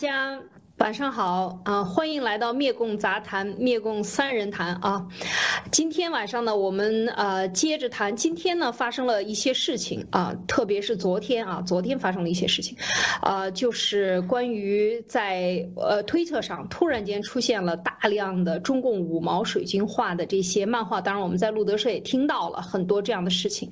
将晚上好啊，欢迎来到灭共杂谈，灭共三人谈啊。今天晚上呢，我们呃接着谈。今天呢，发生了一些事情啊，特别是昨天啊，昨天发生了一些事情，啊，就是关于在呃推特上突然间出现了大量的中共五毛水军画的这些漫画。当然，我们在路德社也听到了很多这样的事情。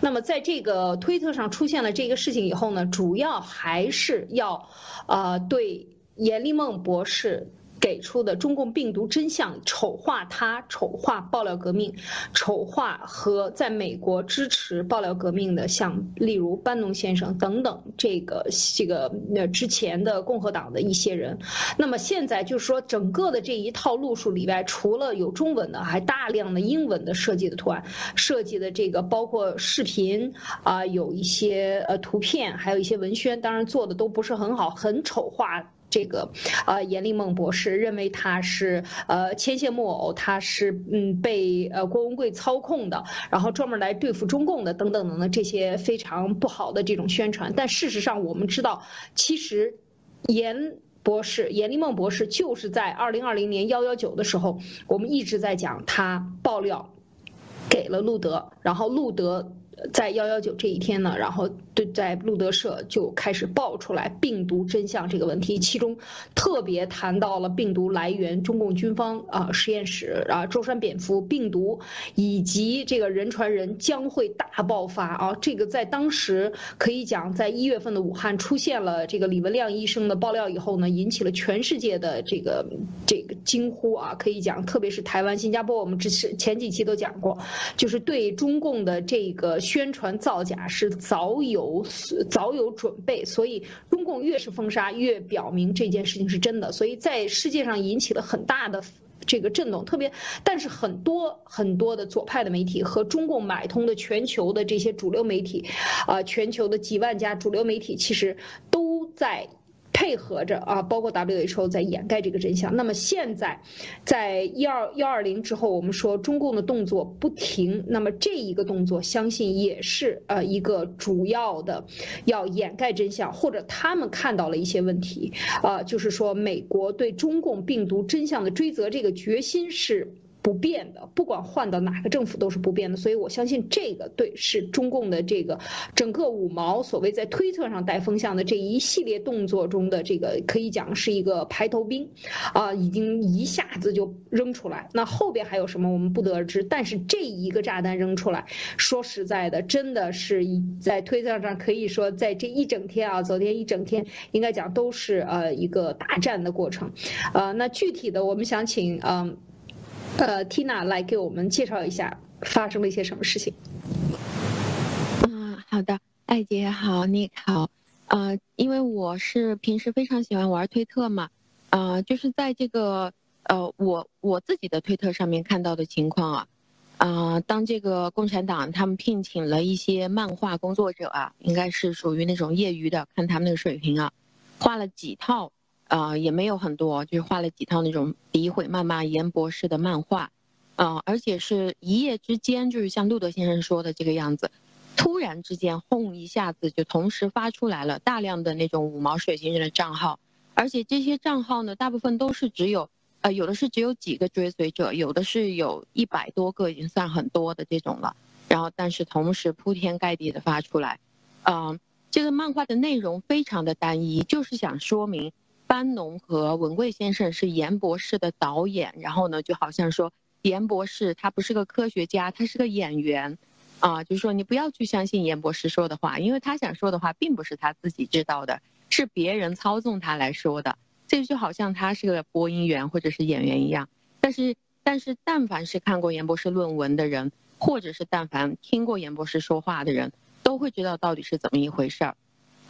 那么，在这个推特上出现了这个事情以后呢，主要还是要啊对。严立梦博士。给出的中共病毒真相，丑化他，丑化爆料革命，丑化和在美国支持爆料革命的，像例如班农先生等等，这个这个呃之前的共和党的一些人。那么现在就是说，整个的这一套路数里外，除了有中文的，还大量的英文的设计的图案，设计的这个包括视频啊，有一些呃图片，还有一些文宣，当然做的都不是很好，很丑化。这个呃，严立梦博士认为他是呃牵线木偶，他是嗯被呃郭文贵操控的，然后专门来对付中共的等等等等这些非常不好的这种宣传。但事实上，我们知道，其实严博士、严立梦博士就是在二零二零年幺幺九的时候，我们一直在讲他爆料给了路德，然后路德。在幺幺九这一天呢，然后对在路德社就开始爆出来病毒真相这个问题，其中特别谈到了病毒来源中共军方啊实验室啊舟山蝙蝠病毒，以及这个人传人将会大爆发啊，这个在当时可以讲，在一月份的武汉出现了这个李文亮医生的爆料以后呢，引起了全世界的这个这个惊呼啊，可以讲，特别是台湾、新加坡，我们之前前几期都讲过，就是对中共的这个。宣传造假是早有早有准备，所以中共越是封杀，越表明这件事情是真的，所以在世界上引起了很大的这个震动。特别，但是很多很多的左派的媒体和中共买通的全球的这些主流媒体，啊，全球的几万家主流媒体其实都在。配合着啊，包括 WHO 在掩盖这个真相。那么现在，在一二幺二零之后，我们说中共的动作不停，那么这一个动作，相信也是呃一个主要的要掩盖真相，或者他们看到了一些问题啊，就是说美国对中共病毒真相的追责这个决心是。不变的，不管换到哪个政府都是不变的，所以我相信这个对是中共的这个整个五毛所谓在推特上带风向的这一系列动作中的这个可以讲是一个排头兵，啊，已经一下子就扔出来，那后边还有什么我们不得而知。但是这一个炸弹扔出来，说实在的，真的是在推特上可以说在这一整天啊，昨天一整天应该讲都是呃一个大战的过程，呃，那具体的我们想请嗯。呃呃，Tina 来给我们介绍一下发生了一些什么事情。嗯，好的，艾姐好，你好。呃，因为我是平时非常喜欢玩推特嘛，呃，就是在这个呃我我自己的推特上面看到的情况啊，啊，当这个共产党他们聘请了一些漫画工作者啊，应该是属于那种业余的，看他们那个水平啊，画了几套。呃，也没有很多，就是画了几套那种诋毁、谩骂严博士的漫画，呃，而且是一夜之间，就是像路德先生说的这个样子，突然之间轰一下子就同时发出来了大量的那种五毛水星人的账号，而且这些账号呢，大部分都是只有，呃，有的是只有几个追随者，有的是有一百多个，已经算很多的这种了。然后，但是同时铺天盖地的发出来，嗯，这个漫画的内容非常的单一，就是想说明。班农和文贵先生是严博士的导演，然后呢，就好像说严博士他不是个科学家，他是个演员，啊，就是说你不要去相信严博士说的话，因为他想说的话并不是他自己知道的，是别人操纵他来说的，这就好像他是个播音员或者是演员一样。但是，但是但凡是看过严博士论文的人，或者是但凡听过严博士说话的人，都会知道到底是怎么一回事儿，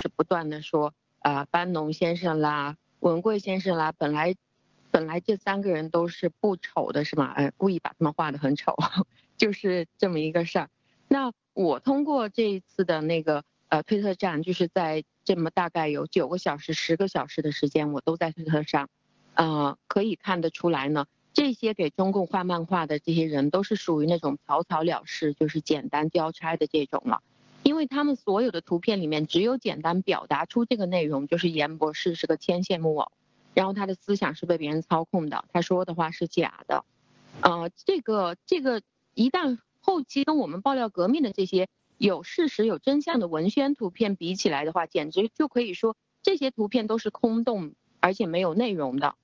是不断的说啊，班农先生啦。文贵先生啦，本来，本来这三个人都是不丑的，是吗？哎，故意把他们画的很丑，就是这么一个事儿。那我通过这一次的那个呃推特站，就是在这么大概有九个小时、十个小时的时间，我都在推特上，呃，可以看得出来呢，这些给中共画漫画的这些人，都是属于那种草草了事，就是简单交差的这种了。因为他们所有的图片里面只有简单表达出这个内容，就是严博士是个牵线木偶，然后他的思想是被别人操控的，他说的话是假的，呃，这个这个一旦后期跟我们爆料革命的这些有事实有真相的文宣图片比起来的话，简直就可以说这些图片都是空洞而且没有内容的。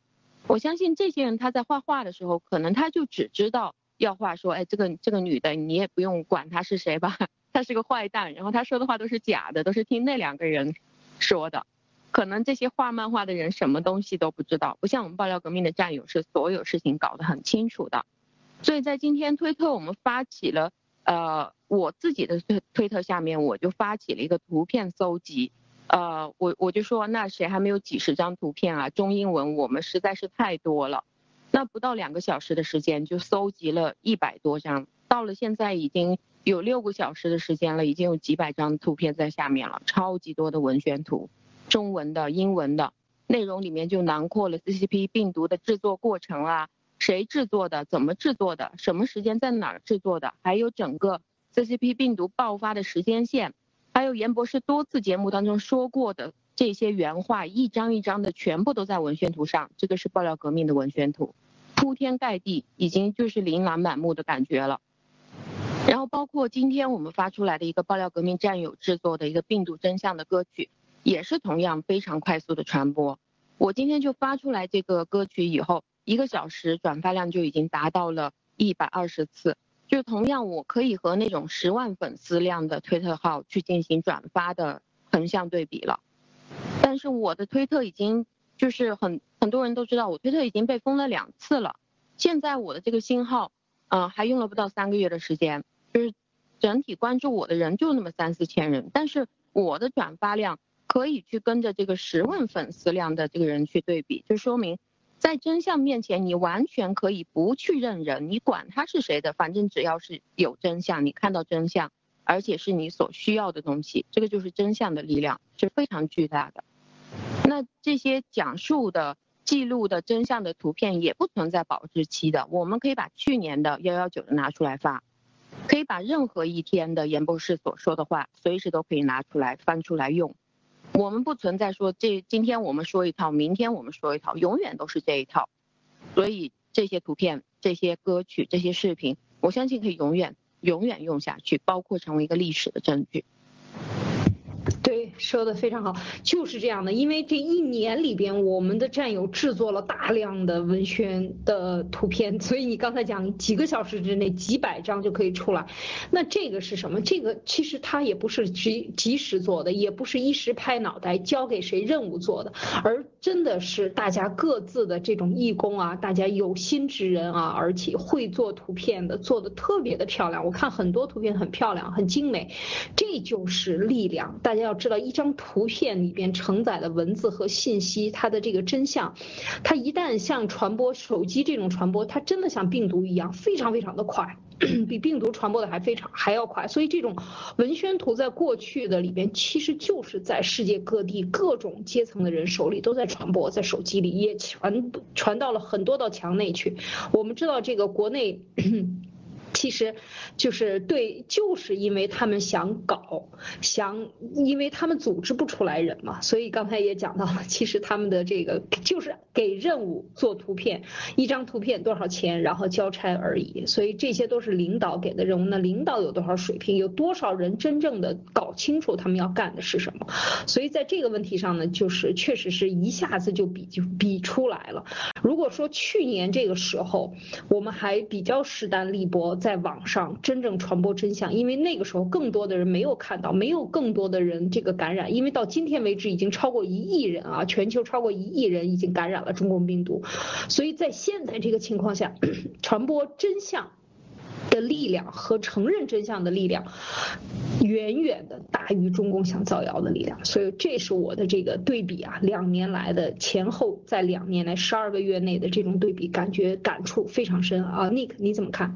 我相信这些人他在画画的时候，可能他就只知道要画说，哎，这个这个女的你也不用管她是谁吧，他是个坏蛋，然后他说的话都是假的，都是听那两个人说的。可能这些画漫画的人什么东西都不知道，不像我们爆料革命的战友是所有事情搞得很清楚的。所以在今天推特我们发起了，呃，我自己的推推特下面我就发起了一个图片搜集，呃，我我就说那谁还没有几十张图片啊？中英文我们实在是太多了，那不到两个小时的时间就搜集了一百多张，到了现在已经有六个小时的时间了，已经有几百张图片在下面了，超级多的文宣图。中文的、英文的内容里面就囊括了 CCP 病毒的制作过程啊，谁制作的、怎么制作的、什么时间在哪儿制作的，还有整个 CCP 病毒爆发的时间线，还有严博士多次节目当中说过的这些原话，一张一张的全部都在文宣图上。这个是爆料革命的文宣图，铺天盖地，已经就是琳琅满目的感觉了。然后包括今天我们发出来的一个爆料革命战友制作的一个病毒真相的歌曲。也是同样非常快速的传播。我今天就发出来这个歌曲以后，一个小时转发量就已经达到了一百二十次。就同样，我可以和那种十万粉丝量的推特号去进行转发的横向对比了。但是我的推特已经就是很很多人都知道，我推特已经被封了两次了。现在我的这个新号，嗯，还用了不到三个月的时间，就是整体关注我的人就那么三四千人，但是我的转发量。可以去跟着这个十万粉丝量的这个人去对比，就说明，在真相面前，你完全可以不去认人，你管他是谁的，反正只要是有真相，你看到真相，而且是你所需要的东西，这个就是真相的力量，是非常巨大的。那这些讲述的、记录的真相的图片也不存在保质期的，我们可以把去年的幺幺九的拿出来发，可以把任何一天的演播室所说的话，随时都可以拿出来翻出来用。我们不存在说这今天我们说一套，明天我们说一套，永远都是这一套。所以这些图片、这些歌曲、这些视频，我相信可以永远、永远用下去，包括成为一个历史的证据。对说的非常好，就是这样的。因为这一年里边，我们的战友制作了大量的文宣的图片，所以你刚才讲几个小时之内几百张就可以出来。那这个是什么？这个其实它也不是及及时做的，也不是一时拍脑袋交给谁任务做的，而真的是大家各自的这种义工啊，大家有心之人啊，而且会做图片的，做的特别的漂亮。我看很多图片很漂亮，很精美，这就是力量。大家要知道一。张图片里边承载的文字和信息，它的这个真相，它一旦像传播手机这种传播，它真的像病毒一样，非常非常的快，比病毒传播的还非常还要快。所以这种文宣图在过去的里边，其实就是在世界各地各种阶层的人手里都在传播，在手机里也传传到了很多道墙内去。我们知道这个国内。其实，就是对，就是因为他们想搞，想，因为他们组织不出来人嘛，所以刚才也讲到了，其实他们的这个就是给任务做图片，一张图片多少钱，然后交差而已，所以这些都是领导给的任务。那领导有多少水平，有多少人真正的搞清楚他们要干的是什么？所以在这个问题上呢，就是确实是一下子就比就比出来了。如果说去年这个时候，我们还比较势单力薄。在网上真正传播真相，因为那个时候更多的人没有看到，没有更多的人这个感染，因为到今天为止已经超过一亿人啊，全球超过一亿人已经感染了中共病毒，所以在现在这个情况下，传播真相。的力量和承认真相的力量，远远的大于中共想造谣的力量，所以这是我的这个对比啊，两年来的前后，在两年来十二个月内的这种对比，感觉感触非常深啊。Nick 你怎么看？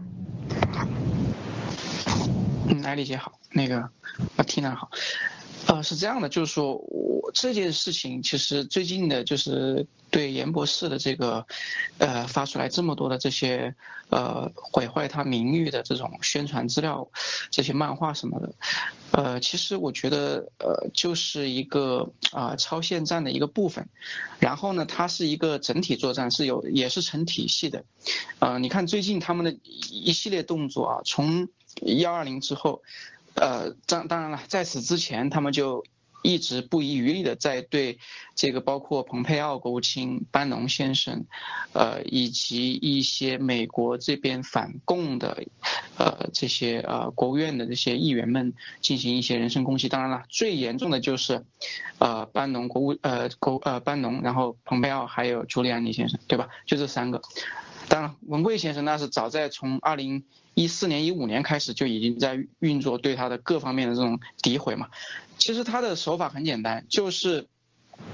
哪里写好？那个我听哪好。呃，是这样的，就是说我这件事情其实最近的，就是对严博士的这个，呃，发出来这么多的这些，呃，毁坏他名誉的这种宣传资料，这些漫画什么的，呃，其实我觉得，呃，就是一个啊超限战的一个部分，然后呢，它是一个整体作战，是有也是成体系的，呃，你看最近他们的一系列动作啊，从幺二零之后。呃，当当然了，在此之前，他们就一直不遗余力的在对这个包括蓬佩奥国务卿、班农先生，呃，以及一些美国这边反共的，呃，这些呃国务院的这些议员们进行一些人身攻击。当然了，最严重的就是，呃，班农国务呃国呃班农，然后蓬佩奥还有朱利安尼先生，对吧？就这三个。当然，文贵先生那是早在从二零一四年、一五年开始就已经在运作对他的各方面的这种诋毁嘛。其实他的手法很简单，就是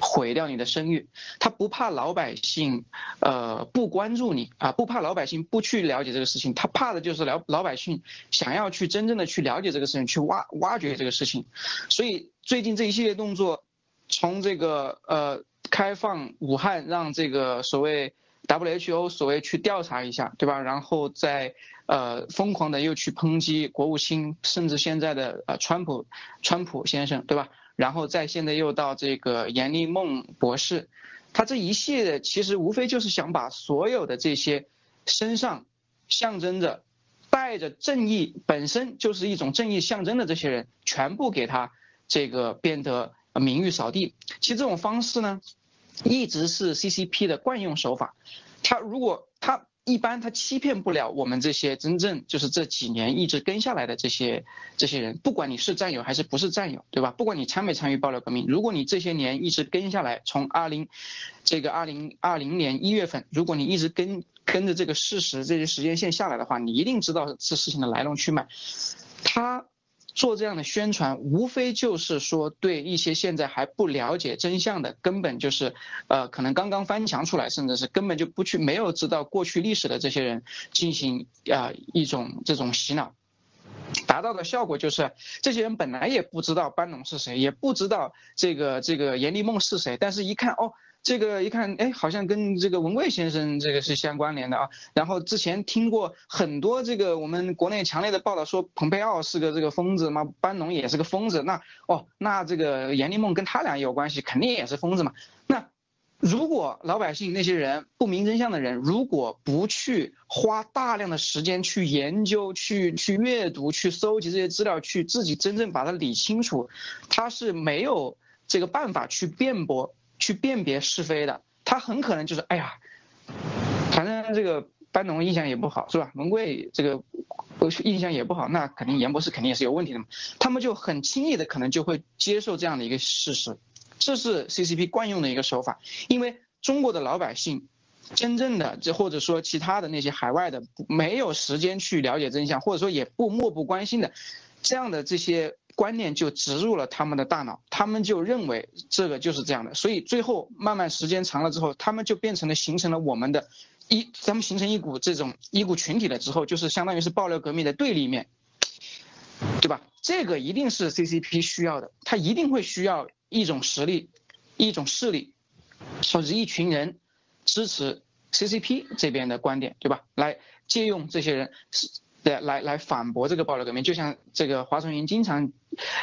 毁掉你的声誉。他不怕老百姓，呃，不关注你啊，不怕老百姓不去了解这个事情，他怕的就是老老百姓想要去真正的去了解这个事情，去挖挖掘这个事情。所以最近这一系列动作，从这个呃开放武汉，让这个所谓。WHO 所谓去调查一下，对吧？然后再呃疯狂的又去抨击国务卿，甚至现在的呃川普，川普先生，对吧？然后再现在又到这个严立梦博士，他这一系列其实无非就是想把所有的这些身上象征着带着正义，本身就是一种正义象征的这些人，全部给他这个变得名誉扫地。其实这种方式呢？一直是 CCP 的惯用手法，他如果他一般他欺骗不了我们这些真正就是这几年一直跟下来的这些这些人，不管你是战友还是不是战友，对吧？不管你参没参与爆料革命，如果你这些年一直跟下来，从二零这个二零二零年一月份，如果你一直跟跟着这个事实这些时间线下来的话，你一定知道这事情的来龙去脉，他。做这样的宣传，无非就是说对一些现在还不了解真相的，根本就是，呃，可能刚刚翻墙出来，甚至是根本就不去没有知道过去历史的这些人进行啊一种这种洗脑，达到的效果就是，这些人本来也不知道班农是谁，也不知道这个这个严立梦是谁，但是一看哦。这个一看，哎，好像跟这个文贵先生这个是相关联的啊。然后之前听过很多这个我们国内强烈的报道，说蓬佩奥是个这个疯子嘛，班农也是个疯子。那哦，那这个严立梦跟他俩有关系，肯定也是疯子嘛。那如果老百姓那些人不明真相的人，如果不去花大量的时间去研究、去去阅读、去搜集这些资料，去自己真正把它理清楚，他是没有这个办法去辩驳。去辨别是非的，他很可能就是哎呀，反正这个班农印象也不好，是吧？文贵这个印象也不好，那肯定严博士肯定也是有问题的嘛。他们就很轻易的可能就会接受这样的一个事实，这是 CCP 惯用的一个手法。因为中国的老百姓，真正的这或者说其他的那些海外的没有时间去了解真相，或者说也不漠不关心的，这样的这些。观念就植入了他们的大脑，他们就认为这个就是这样的，所以最后慢慢时间长了之后，他们就变成了形成了我们的，一咱们形成一股这种一股群体了之后，就是相当于是爆料革命的对立面，对吧？这个一定是 CCP 需要的，他一定会需要一种实力，一种势力，或者一群人支持 CCP 这边的观点，对吧？来借用这些人是。对，来来反驳这个暴力革命，就像这个华春莹经常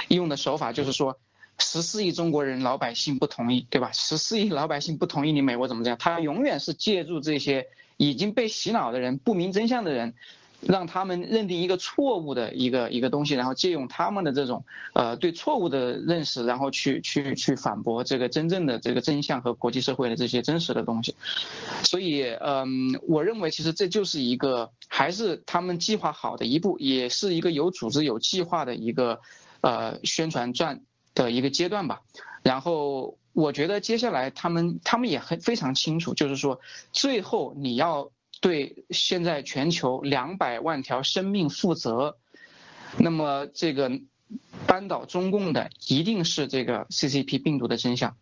用的手法，就是说十四亿中国人老百姓不同意，对吧？十四亿老百姓不同意你美国怎么这样？他永远是借助这些已经被洗脑的人、不明真相的人。让他们认定一个错误的一个一个东西，然后借用他们的这种呃对错误的认识，然后去去去反驳这个真正的这个真相和国际社会的这些真实的东西。所以，嗯，我认为其实这就是一个还是他们计划好的一步，也是一个有组织有计划的一个呃宣传战的一个阶段吧。然后，我觉得接下来他们他们也很非常清楚，就是说最后你要。对现在全球两百万条生命负责，那么这个扳倒中共的一定是这个 CCP 病毒的真相，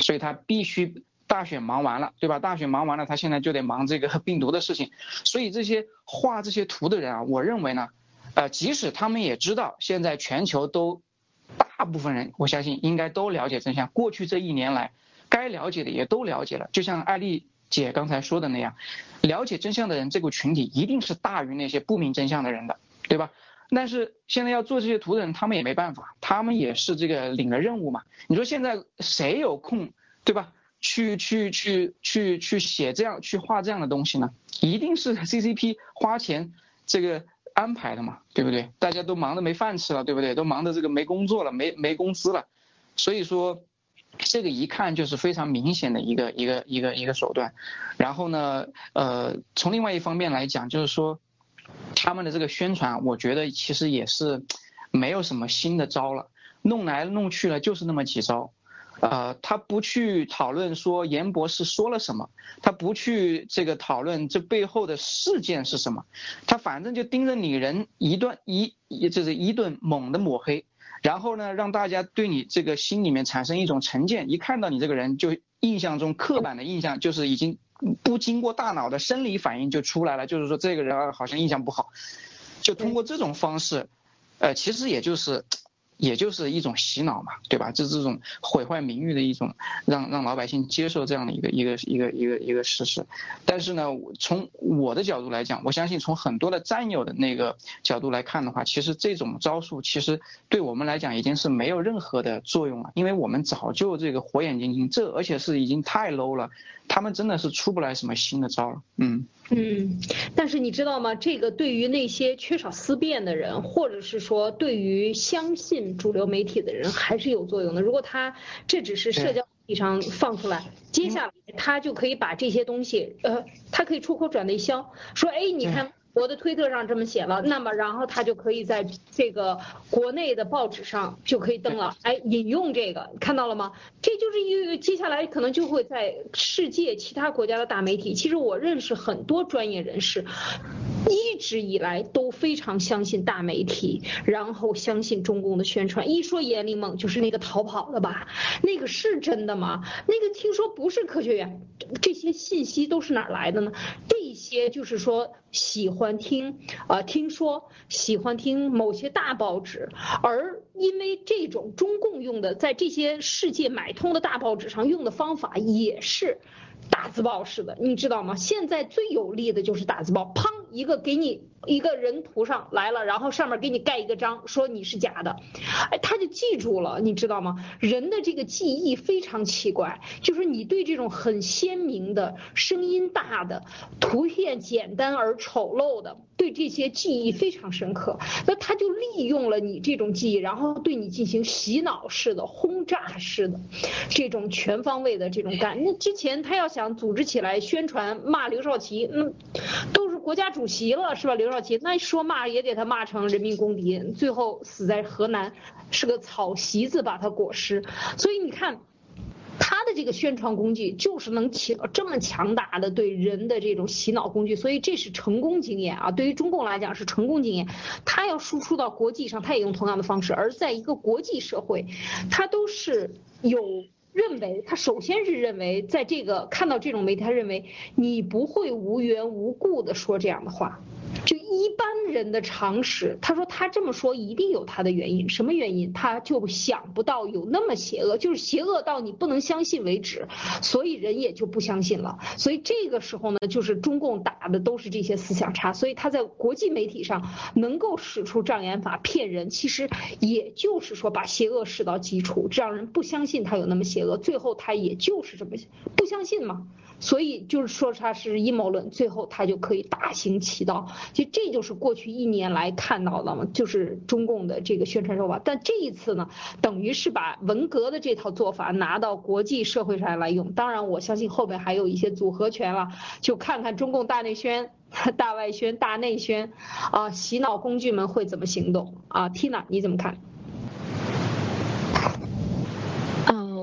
所以他必须大选忙完了，对吧？大选忙完了，他现在就得忙这个 病毒的事情。所以这些画这些图的人啊，我认为呢，呃，即使他们也知道现在全球都大部分人，我相信应该都了解真相。过去这一年来，该了解的也都了解了。就像艾丽姐刚才说的那样，了解真相的人这个群体一定是大于那些不明真相的人的，对吧？但是现在要做这些图的人，他们也没办法，他们也是这个领了任务嘛。你说现在谁有空，对吧？去去去去去写这样去画这样的东西呢？一定是 CCP 花钱这个安排的嘛，对不对？大家都忙得没饭吃了，对不对？都忙得这个没工作了，没没工资了，所以说这个一看就是非常明显的一个一个一个一个手段。然后呢，呃，从另外一方面来讲，就是说他们的这个宣传，我觉得其实也是没有什么新的招了，弄来弄去了就是那么几招。呃，他不去讨论说严博士说了什么，他不去这个讨论这背后的事件是什么，他反正就盯着你人一段一，就是一顿猛的抹黑，然后呢，让大家对你这个心里面产生一种成见，一看到你这个人就印象中刻板的印象就是已经不经过大脑的生理反应就出来了，就是说这个人好像印象不好，就通过这种方式，呃，其实也就是。也就是一种洗脑嘛，对吧？这这种毁坏名誉的一种，让让老百姓接受这样的一个一个一个一个一个事实。但是呢，从我的角度来讲，我相信从很多的战友的那个角度来看的话，其实这种招数其实对我们来讲已经是没有任何的作用了，因为我们早就这个火眼金睛，这而且是已经太 low 了，他们真的是出不来什么新的招了。嗯嗯，但是你知道吗？这个对于那些缺少思辨的人，或者是说对于相信。主流媒体的人还是有作用的。如果他这只是社交媒体上放出来，接下来他就可以把这些东西，呃，他可以出口转内销，说，哎，你看。我的推特上这么写了，那么然后他就可以在这个国内的报纸上就可以登了，哎，引用这个看到了吗？这就是一个接下来可能就会在世界其他国家的大媒体。其实我认识很多专业人士，一直以来都非常相信大媒体，然后相信中共的宣传。一说阎立梦就是那个逃跑的吧？那个是真的吗？那个听说不是科学院，这些信息都是哪来的呢？这些就是说喜欢。喜欢听啊，听说喜欢听某些大报纸，而因为这种中共用的，在这些世界买通的大报纸上用的方法也是打字报似的，你知道吗？现在最有力的就是打字报，砰一个给你。一个人图上来了，然后上面给你盖一个章，说你是假的，哎，他就记住了，你知道吗？人的这个记忆非常奇怪，就是你对这种很鲜明的、声音大的、图片简单而丑陋的，对这些记忆非常深刻，那他就利用了你这种记忆，然后对你进行洗脑式的、轰炸式的这种全方位的这种干。那之前他要想组织起来宣传骂刘少奇，嗯，都是国家主席了，是吧？刘少奇。那说骂也得他骂成人民公敌，最后死在河南，是个草席子把他裹尸。所以你看，他的这个宣传工具就是能起到这么强大的对人的这种洗脑工具，所以这是成功经验啊。对于中共来讲是成功经验，他要输出到国际上，他也用同样的方式。而在一个国际社会，他都是有认为，他首先是认为，在这个看到这种媒体，他认为你不会无缘无故的说这样的话。人的常识，他说他这么说一定有他的原因，什么原因？他就想不到有那么邪恶，就是邪恶到你不能相信为止，所以人也就不相信了。所以这个时候呢，就是中共打的都是这些思想差，所以他在国际媒体上能够使出障眼法骗人，其实也就是说把邪恶使到基础，让人不相信他有那么邪恶，最后他也就是这么不相信嘛。所以就是说他是阴谋论，最后他就可以大行其道。其实这就是过去一年来看到的嘛，就是中共的这个宣传手法。但这一次呢，等于是把文革的这套做法拿到国际社会上来用。当然，我相信后面还有一些组合拳了，就看看中共大内宣、大外宣、大内宣啊，洗脑工具们会怎么行动啊？Tina，你怎么看？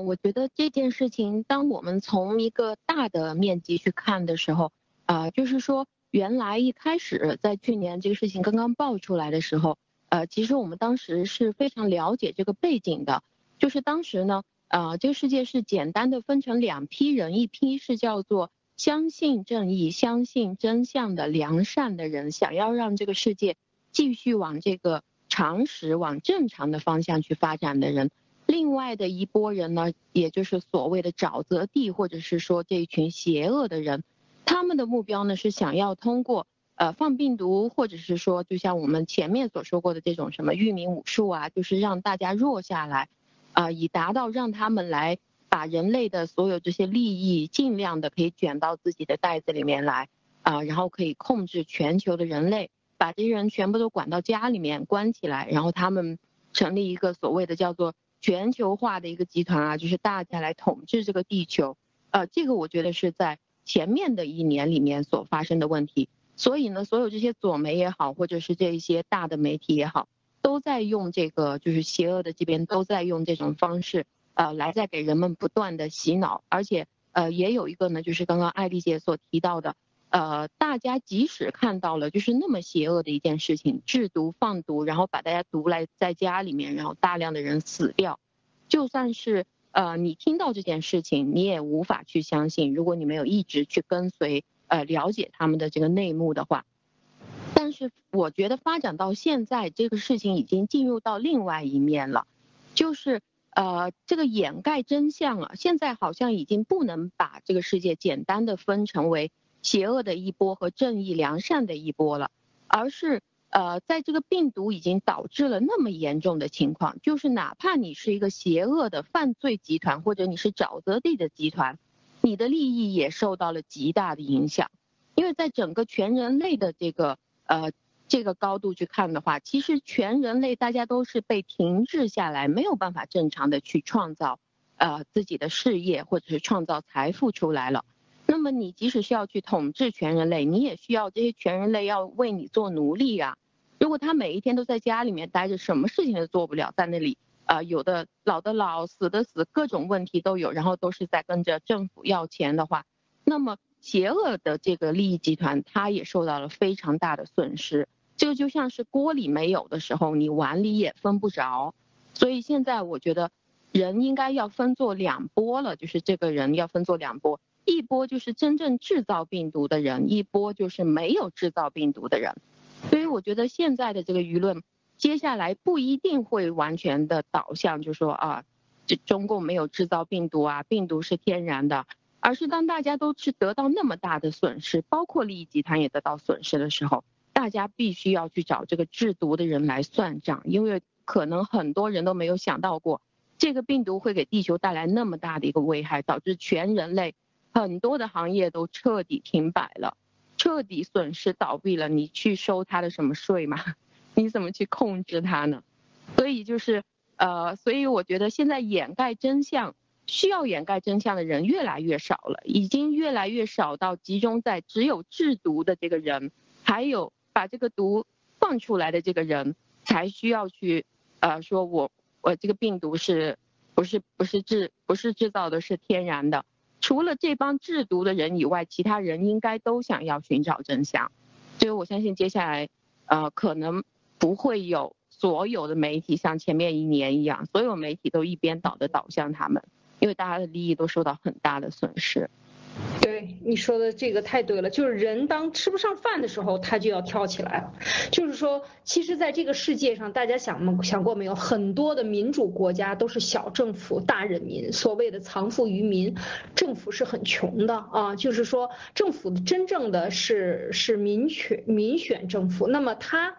我觉得这件事情，当我们从一个大的面积去看的时候，啊，就是说，原来一开始在去年这个事情刚刚爆出来的时候，呃，其实我们当时是非常了解这个背景的，就是当时呢，呃，这个世界是简单的分成两批人，一批是叫做相信正义、相信真相的良善的人，想要让这个世界继续往这个。常识往正常的方向去发展的人。另外的一波人呢，也就是所谓的沼泽地，或者是说这一群邪恶的人，他们的目标呢是想要通过呃放病毒，或者是说就像我们前面所说过的这种什么域名武术啊，就是让大家弱下来，啊，以达到让他们来把人类的所有这些利益尽量的可以卷到自己的袋子里面来，啊，然后可以控制全球的人类，把这些人全部都管到家里面关起来，然后他们成立一个所谓的叫做。全球化的一个集团啊，就是大家来统治这个地球，呃，这个我觉得是在前面的一年里面所发生的问题。所以呢，所有这些左媒也好，或者是这一些大的媒体也好，都在用这个，就是邪恶的这边都在用这种方式，呃，来在给人们不断的洗脑。而且，呃，也有一个呢，就是刚刚艾丽姐所提到的。呃，大家即使看到了就是那么邪恶的一件事情，制毒放毒，然后把大家毒来在家里面，然后大量的人死掉，就算是呃你听到这件事情，你也无法去相信，如果你没有一直去跟随呃了解他们的这个内幕的话。但是我觉得发展到现在，这个事情已经进入到另外一面了，就是呃这个掩盖真相啊，现在好像已经不能把这个世界简单的分成为。邪恶的一波和正义良善的一波了，而是呃，在这个病毒已经导致了那么严重的情况，就是哪怕你是一个邪恶的犯罪集团，或者你是沼泽地的集团，你的利益也受到了极大的影响。因为在整个全人类的这个呃这个高度去看的话，其实全人类大家都是被停滞下来，没有办法正常的去创造呃自己的事业或者是创造财富出来了。那么你即使是要去统治全人类，你也需要这些全人类要为你做奴隶啊。如果他每一天都在家里面待着，什么事情都做不了，在那里啊，有的老的老，死的死，各种问题都有，然后都是在跟着政府要钱的话，那么邪恶的这个利益集团，他也受到了非常大的损失。这个就像是锅里没有的时候，你碗里也分不着。所以现在我觉得人应该要分作两波了，就是这个人要分作两波。一波就是真正制造病毒的人，一波就是没有制造病毒的人，所以我觉得现在的这个舆论，接下来不一定会完全的导向，就说啊，这中共没有制造病毒啊，病毒是天然的，而是当大家都是得到那么大的损失，包括利益集团也得到损失的时候，大家必须要去找这个制毒的人来算账，因为可能很多人都没有想到过，这个病毒会给地球带来那么大的一个危害，导致全人类。很多的行业都彻底停摆了，彻底损失倒闭了。你去收他的什么税吗？你怎么去控制他呢？所以就是，呃，所以我觉得现在掩盖真相，需要掩盖真相的人越来越少了，已经越来越少到集中在只有制毒的这个人，还有把这个毒放出来的这个人，才需要去，呃，说我我这个病毒是，不是不是制不是制造的，是天然的。除了这帮制毒的人以外，其他人应该都想要寻找真相，所以我相信接下来，呃，可能不会有所有的媒体像前面一年一样，所有媒体都一边倒的倒向他们，因为大家的利益都受到很大的损失。对你说的这个太对了，就是人当吃不上饭的时候，他就要跳起来了。就是说，其实在这个世界上，大家想想过没有？很多的民主国家都是小政府大人民，所谓的藏富于民，政府是很穷的啊。就是说，政府真正的是是民选民选政府，那么他。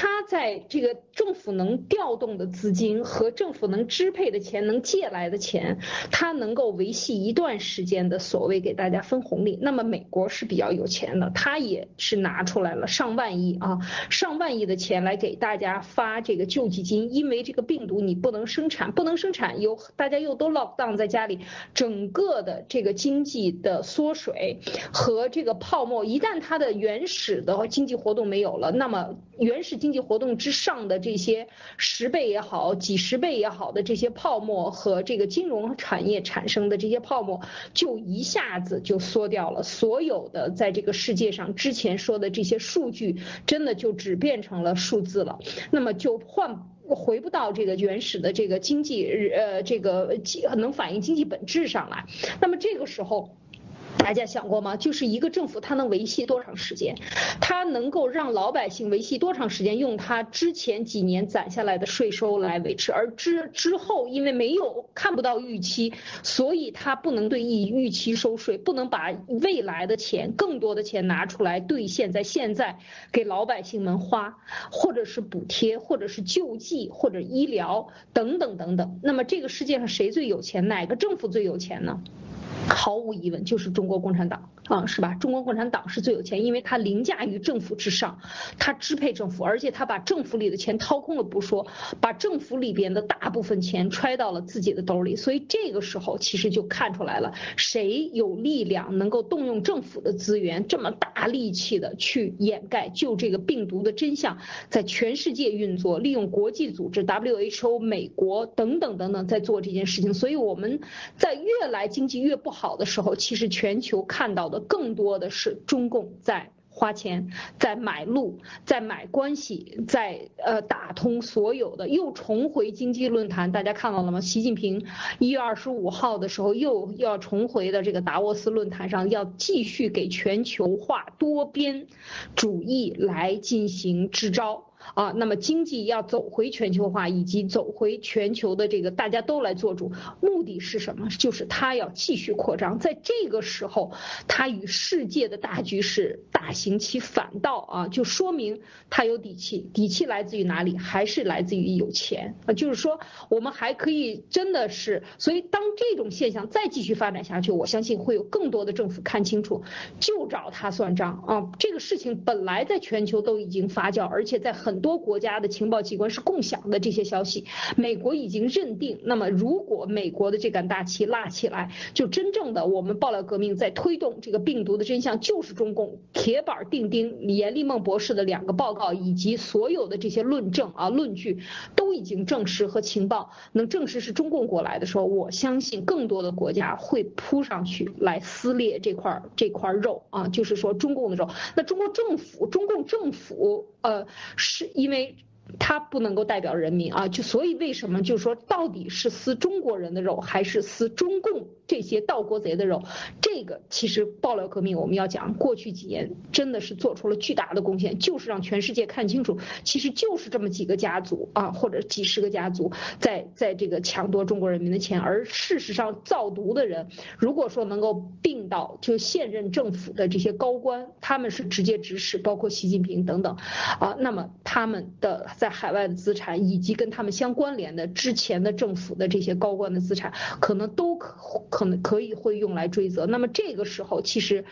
他在这个政府能调动的资金和政府能支配的钱，能借来的钱，他能够维系一段时间的所谓给大家分红利。那么美国是比较有钱的，他也是拿出来了上万亿啊，上万亿的钱来给大家发这个救济金。因为这个病毒你不能生产，不能生产，有大家又都 lock down 在家里，整个的这个经济的缩水和这个泡沫，一旦它的原始的经济活动没有了，那么原始。经经济活动之上的这些十倍也好、几十倍也好的这些泡沫和这个金融产业产生的这些泡沫，就一下子就缩掉了。所有的在这个世界上之前说的这些数据，真的就只变成了数字了。那么就换回不到这个原始的这个经济呃这个能反映经济本质上来。那么这个时候。大家想过吗？就是一个政府它能维系多长时间？它能够让老百姓维系多长时间？用它之前几年攒下来的税收来维持，而之之后因为没有看不到预期，所以它不能对预预期收税，不能把未来的钱更多的钱拿出来兑现在现在给老百姓们花，或者是补贴，或者是救济，或者医疗等等等等。那么这个世界上谁最有钱？哪个政府最有钱呢？毫无疑问，就是中国共产党。啊，是吧？中国共产党是最有钱，因为它凌驾于政府之上，它支配政府，而且它把政府里的钱掏空了不说，把政府里边的大部分钱揣到了自己的兜里。所以这个时候，其实就看出来了，谁有力量能够动用政府的资源，这么大力气的去掩盖就这个病毒的真相，在全世界运作，利用国际组织 WHO、美国等等等等在做这件事情。所以我们在越来经济越不。好的时候，其实全球看到的更多的是中共在花钱，在买路，在买关系，在呃打通所有的，又重回经济论坛。大家看到了吗？习近平一月二十五号的时候又要重回的这个达沃斯论坛上，要继续给全球化多边主义来进行支招。啊，那么经济要走回全球化，以及走回全球的这个大家都来做主，目的是什么？就是他要继续扩张，在这个时候，他与世界的大局势大行其反道啊，就说明他有底气。底气来自于哪里？还是来自于有钱啊？就是说，我们还可以真的是，所以当这种现象再继续发展下去，我相信会有更多的政府看清楚，就找他算账啊。这个事情本来在全球都已经发酵，而且在很。多国家的情报机关是共享的这些消息，美国已经认定，那么如果美国的这杆大旗拉起来，就真正的我们爆料革命在推动这个病毒的真相就是中共铁板钉钉。严立梦博士的两个报告以及所有的这些论证啊论据都已经证实和情报能证实是中共过来的时候，我相信更多的国家会扑上去来撕裂这块这块肉啊，就是说中共的肉。那中国政府，中共政府呃是。因为。他不能够代表人民啊，就所以为什么就是说，到底是撕中国人的肉，还是撕中共这些盗国贼的肉？这个其实爆料革命我们要讲，过去几年真的是做出了巨大的贡献，就是让全世界看清楚，其实就是这么几个家族啊，或者几十个家族在在这个抢夺中国人民的钱，而事实上造毒的人，如果说能够并到就现任政府的这些高官，他们是直接指使，包括习近平等等啊，那么他们的。在海外的资产，以及跟他们相关联的之前的政府的这些高官的资产，可能都可可能可以会用来追责。那么这个时候，其实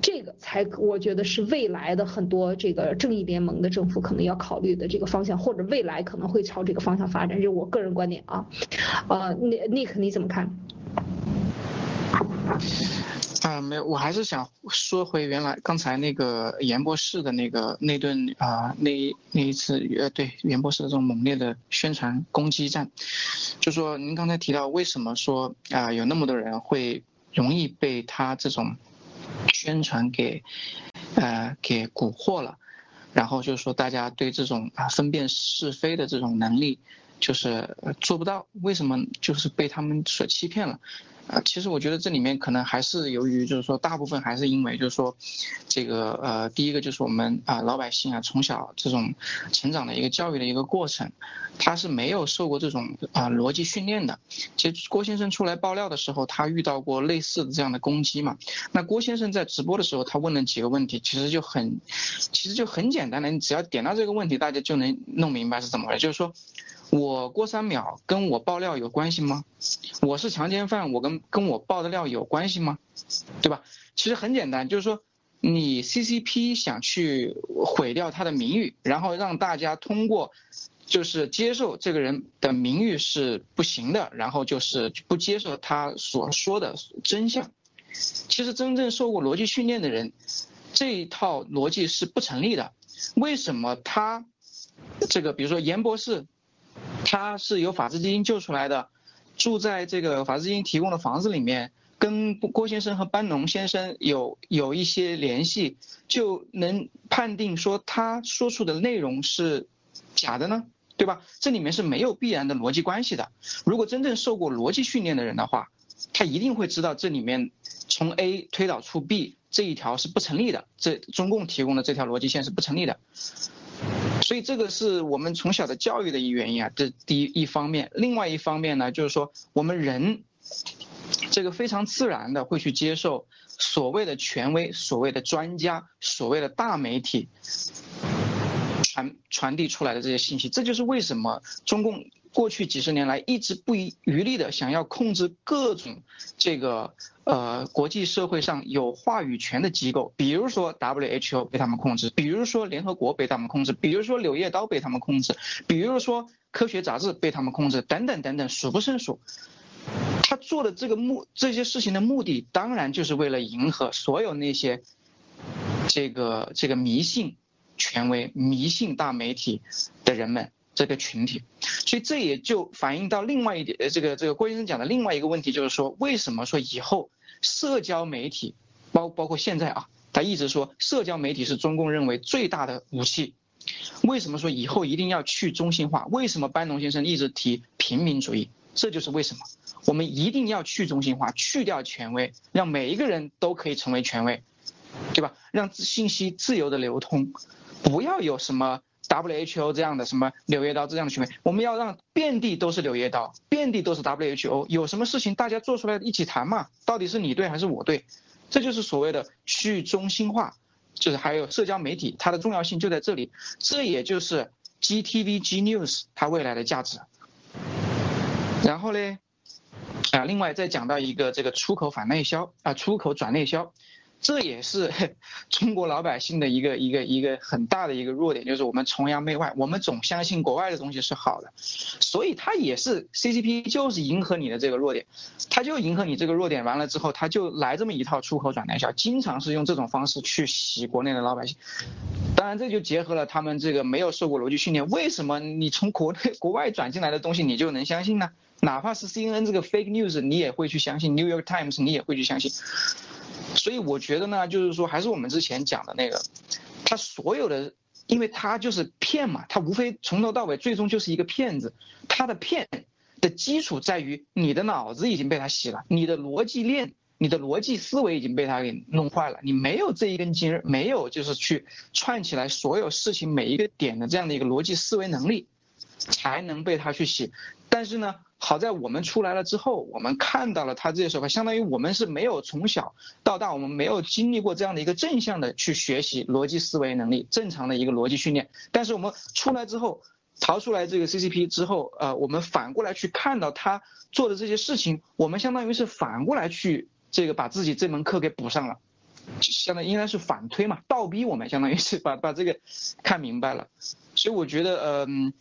这个才我觉得是未来的很多这个正义联盟的政府可能要考虑的这个方向，或者未来可能会朝这个方向发展。这是我个人观点啊。呃，Nick 你怎么看？啊，没有，我还是想说回原来刚才那个严博士的那个那顿啊，那那一次呃，对严博士的这种猛烈的宣传攻击战，就说您刚才提到为什么说啊有那么多人会容易被他这种宣传给呃给蛊惑了，然后就是说大家对这种啊分辨是非的这种能力就是做不到，为什么就是被他们所欺骗了？啊，其实我觉得这里面可能还是由于，就是说大部分还是因为，就是说，这个呃，第一个就是我们啊老百姓啊从小这种成长的一个教育的一个过程，他是没有受过这种啊逻辑训练的。其实郭先生出来爆料的时候，他遇到过类似的这样的攻击嘛。那郭先生在直播的时候，他问了几个问题，其实就很，其实就很简单的，你只要点到这个问题，大家就能弄明白是怎么回事，就是说。我郭三淼跟我爆料有关系吗？我是强奸犯，我跟跟我爆的料有关系吗？对吧？其实很简单，就是说你 CCP 想去毁掉他的名誉，然后让大家通过就是接受这个人的名誉是不行的，然后就是不接受他所说的真相。其实真正受过逻辑训练的人，这一套逻辑是不成立的。为什么他这个比如说严博士？他是由法治基金救出来的，住在这个法治基金提供的房子里面，跟郭先生和班农先生有有一些联系，就能判定说他说出的内容是假的呢，对吧？这里面是没有必然的逻辑关系的。如果真正受过逻辑训练的人的话，他一定会知道这里面。从 A 推导出 B 这一条是不成立的，这中共提供的这条逻辑线是不成立的。所以这个是我们从小的教育的一原因啊，这第一一方面。另外一方面呢，就是说我们人这个非常自然的会去接受所谓的权威、所谓的专家、所谓的大媒体传传递出来的这些信息。这就是为什么中共。过去几十年来，一直不遗余力的想要控制各种这个呃国际社会上有话语权的机构，比如说 WHO 被他们控制，比如说联合国被他们控制，比如说《柳叶刀》被他们控制，比如说科学杂志被他们控制，等等等等，数不胜数。他做的这个目这些事情的目的，当然就是为了迎合所有那些这个这个迷信权威、迷信大媒体的人们。这个群体，所以这也就反映到另外一点，呃，这个这个郭先生讲的另外一个问题，就是说，为什么说以后社交媒体，包包括现在啊，他一直说社交媒体是中共认为最大的武器，为什么说以后一定要去中心化？为什么班农先生一直提平民主义？这就是为什么，我们一定要去中心化，去掉权威，让每一个人都可以成为权威，对吧？让信息自由的流通，不要有什么。WHO 这样的什么柳叶刀这样的权威，我们要让遍地都是柳叶刀，遍地都是 WHO，有什么事情大家做出来一起谈嘛？到底是你对还是我对？这就是所谓的去中心化，就是还有社交媒体它的重要性就在这里，这也就是 GTV G News 它未来的价值。然后呢，啊，另外再讲到一个这个出口反内销啊，出口转内销。这也是 中国老百姓的一个一个一个很大的一个弱点，就是我们崇洋媚外，我们总相信国外的东西是好的，所以它也是 CCP 就是迎合你的这个弱点，他就迎合你这个弱点，完了之后他就来这么一套出口转内销，经常是用这种方式去洗国内的老百姓。当然这就结合了他们这个没有受过逻辑训练，为什么你从国内国外转进来的东西你就能相信呢？哪怕是 CNN 这个 fake news 你也会去相信，New York Times 你也会去相信。所以我觉得呢，就是说还是我们之前讲的那个，他所有的，因为他就是骗嘛，他无非从头到尾最终就是一个骗子。他的骗的基础在于你的脑子已经被他洗了，你的逻辑链、你的逻辑思维已经被他给弄坏了，你没有这一根筋，没有就是去串起来所有事情每一个点的这样的一个逻辑思维能力，才能被他去洗。但是呢。好在我们出来了之后，我们看到了他这些手法，相当于我们是没有从小到大，我们没有经历过这样的一个正向的去学习逻辑思维能力，正常的一个逻辑训练。但是我们出来之后，逃出来这个 CCP 之后，呃，我们反过来去看到他做的这些事情，我们相当于是反过来去这个把自己这门课给补上了，相当于应该是反推嘛，倒逼我们，相当于是把把这个看明白了。所以我觉得，嗯。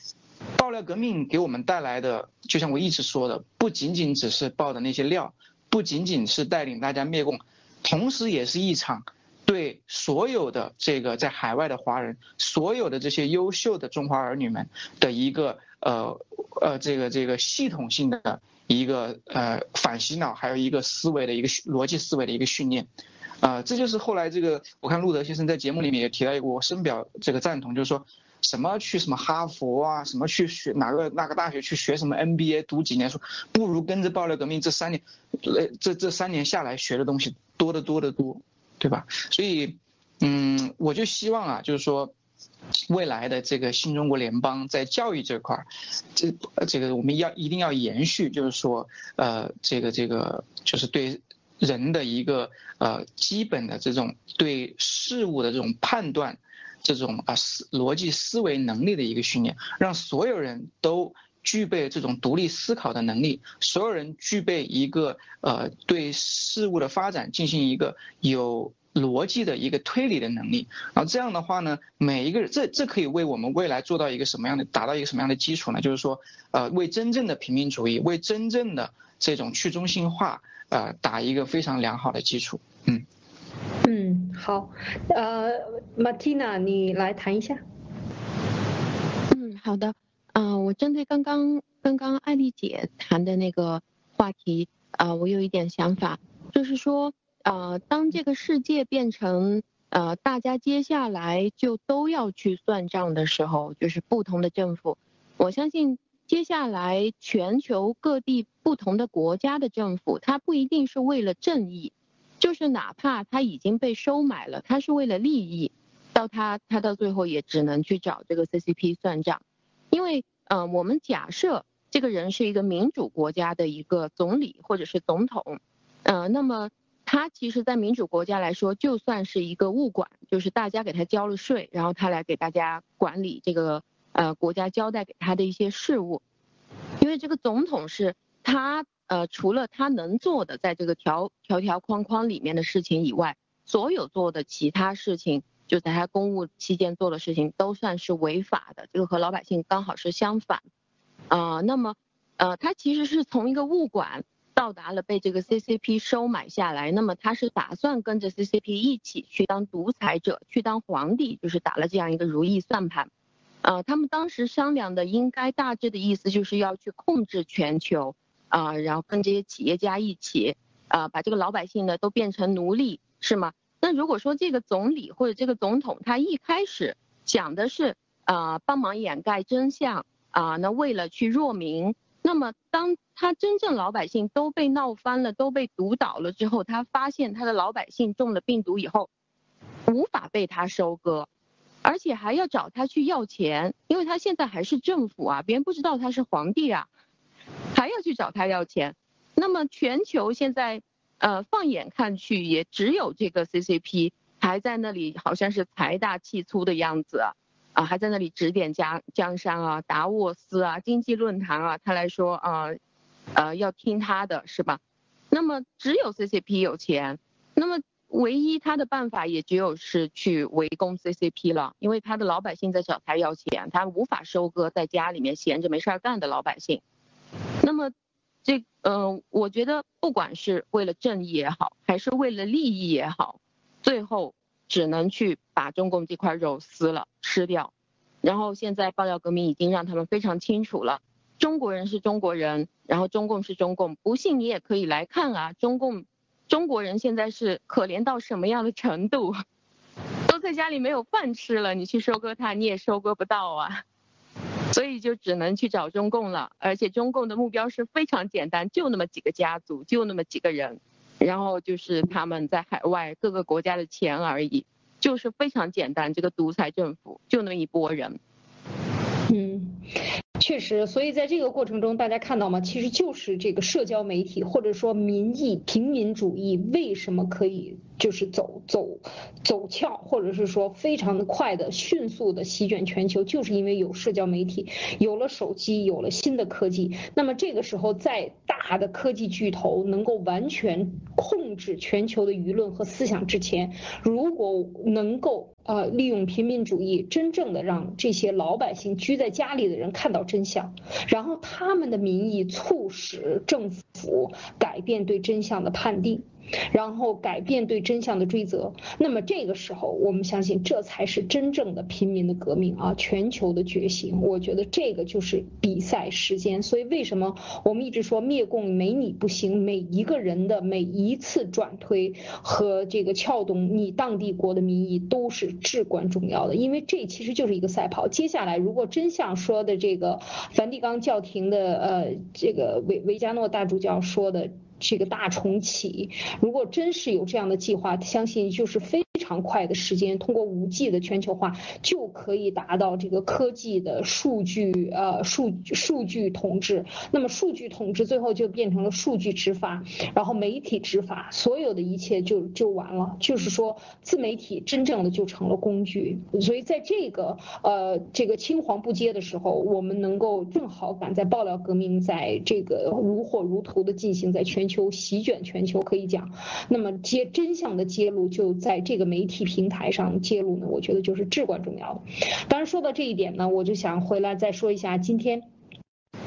爆料革命给我们带来的，就像我一直说的，不仅仅只是爆的那些料，不仅仅是带领大家灭共，同时也是一场对所有的这个在海外的华人，所有的这些优秀的中华儿女们的一个呃呃这个这个系统性的一个呃反洗脑，还有一个思维的一个逻辑思维的一个训练，啊，这就是后来这个我看路德先生在节目里面也提到过，我深表这个赞同，就是说。什么去什么哈佛啊，什么去学哪个哪个大学去学什么 MBA，读几年书，不如跟着爆料革命这三年，呃，这这三年下来学的东西多得多得多，对吧？所以，嗯，我就希望啊，就是说，未来的这个新中国联邦在教育这块儿，这这个我们要一定要延续，就是说，呃，这个这个就是对人的一个呃基本的这种对事物的这种判断。这种啊思逻辑思维能力的一个训练，让所有人都具备这种独立思考的能力，所有人具备一个呃对事物的发展进行一个有逻辑的一个推理的能力。然后这样的话呢，每一个人这这可以为我们未来做到一个什么样的达到一个什么样的基础呢？就是说呃为真正的平民主义，为真正的这种去中心化呃打一个非常良好的基础。嗯。嗯，好，呃，Martina，你来谈一下。嗯，好的，嗯，我针对刚刚刚刚艾丽姐谈的那个话题，啊，我有一点想法，就是说，呃，当这个世界变成呃大家接下来就都要去算账的时候，就是不同的政府，我相信接下来全球各地不同的国家的政府，它不一定是为了正义。就是哪怕他已经被收买了，他是为了利益，到他他到最后也只能去找这个 CCP 算账，因为呃，我们假设这个人是一个民主国家的一个总理或者是总统，呃，那么他其实，在民主国家来说，就算是一个物管，就是大家给他交了税，然后他来给大家管理这个呃国家交代给他的一些事务，因为这个总统是他。呃，除了他能做的在这个条条条框框里面的事情以外，所有做的其他事情，就在他公务期间做的事情，都算是违法的。这个和老百姓刚好是相反。啊，那么，呃，他其实是从一个物管到达了被这个 CCP 收买下来，那么他是打算跟着 CCP 一起去当独裁者，去当皇帝，就是打了这样一个如意算盘。呃，他们当时商量的应该大致的意思就是要去控制全球。啊，然后跟这些企业家一起，啊，把这个老百姓呢都变成奴隶，是吗？那如果说这个总理或者这个总统他一开始讲的是啊帮忙掩盖真相啊，那为了去弱民，那么当他真正老百姓都被闹翻了，都被毒倒了之后，他发现他的老百姓中了病毒以后，无法被他收割，而且还要找他去要钱，因为他现在还是政府啊，别人不知道他是皇帝啊。还要去找他要钱，那么全球现在，呃，放眼看去，也只有这个 CCP 还在那里，好像是财大气粗的样子，啊，还在那里指点江江山啊，达沃斯啊，经济论坛啊，他来说啊，呃，要听他的是吧？那么只有 CCP 有钱，那么唯一他的办法也只有是去围攻 CCP 了，因为他的老百姓在找他要钱，他无法收割在家里面闲着没事儿干的老百姓。那么，这嗯，我觉得不管是为了正义也好，还是为了利益也好，最后只能去把中共这块肉撕了吃掉。然后现在爆料革命已经让他们非常清楚了，中国人是中国人，然后中共是中共。不信你也可以来看啊，中共中国人现在是可怜到什么样的程度，都在家里没有饭吃了，你去收割它你也收割不到啊。所以就只能去找中共了，而且中共的目标是非常简单，就那么几个家族，就那么几个人，然后就是他们在海外各个国家的钱而已，就是非常简单，这个独裁政府就那么一拨人。嗯，确实，所以在这个过程中，大家看到吗？其实就是这个社交媒体或者说民意平民主义为什么可以？就是走走走俏，或者是说非常的快的、迅速的席卷全球，就是因为有社交媒体，有了手机，有了新的科技。那么这个时候，在大的科技巨头能够完全控制全球的舆论和思想之前，如果能够呃利用平民主义，真正的让这些老百姓居在家里的人看到真相，然后他们的民意促使政府改变对真相的判定。然后改变对真相的追责，那么这个时候，我们相信这才是真正的平民的革命啊，全球的觉醒。我觉得这个就是比赛时间。所以为什么我们一直说灭共没你不行？每一个人的每一次转推和这个撬动你当地国的民意都是至关重要的，因为这其实就是一个赛跑。接下来，如果真像说的这个梵蒂冈教廷的呃这个维维加诺大主教说的。这个大重启，如果真是有这样的计划，相信就是非非常快的时间，通过五 G 的全球化就可以达到这个科技的数据呃数数据统治。那么数据统治最后就变成了数据执法，然后媒体执法，所有的一切就就完了。就是说自媒体真正的就成了工具。所以在这个呃这个青黄不接的时候，我们能够正好赶在爆料革命在这个如火如荼的进行在全。球席卷全球，可以讲，那么揭真相的揭露就在这个媒体平台上揭露呢，我觉得就是至关重要的。当然说到这一点呢，我就想回来再说一下今天。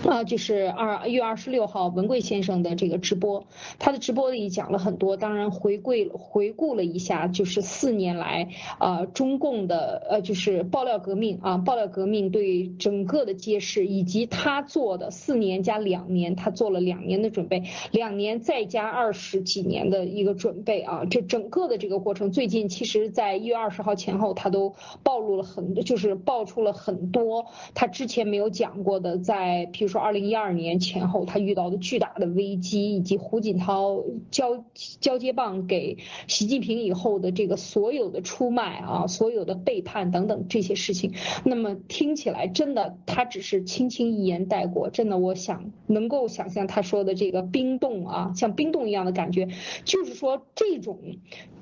啊，就是二月二十六号文贵先生的这个直播，他的直播里讲了很多，当然回归回顾了一下，就是四年来啊中共的呃就是爆料革命啊爆料革命对整个的揭示，以及他做的四年加两年，他做了两年的准备，两年再加二十几年的一个准备啊，这整个的这个过程，最近其实在一月二十号前后，他都暴露了很，就是爆出了很多他之前没有讲过的，在比如说。二零一二年前后他遇到的巨大的危机，以及胡锦涛交交接棒给习近平以后的这个所有的出卖啊，所有的背叛等等这些事情，那么听起来真的他只是轻轻一言带过，真的我想能够想象他说的这个冰冻啊，像冰冻一样的感觉，就是说这种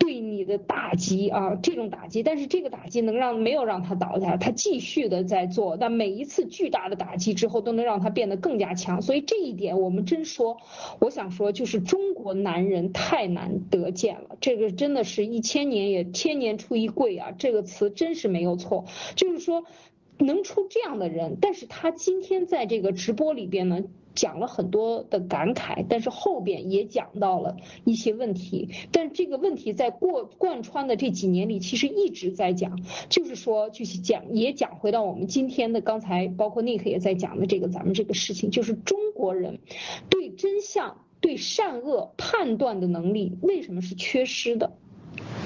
对你的打击啊，这种打击，但是这个打击能让没有让他倒下，他继续的在做，但每一次巨大的打击之后都能让他变变得更加强，所以这一点我们真说，我想说就是中国男人太难得见了，这个真的是一千年也千年出一贵啊，这个词真是没有错，就是说能出这样的人，但是他今天在这个直播里边呢。讲了很多的感慨，但是后边也讲到了一些问题，但这个问题在过贯穿的这几年里，其实一直在讲，就是说，就是讲也讲回到我们今天的刚才，包括 Nick 也在讲的这个咱们这个事情，就是中国人对真相、对善恶判断的能力为什么是缺失的？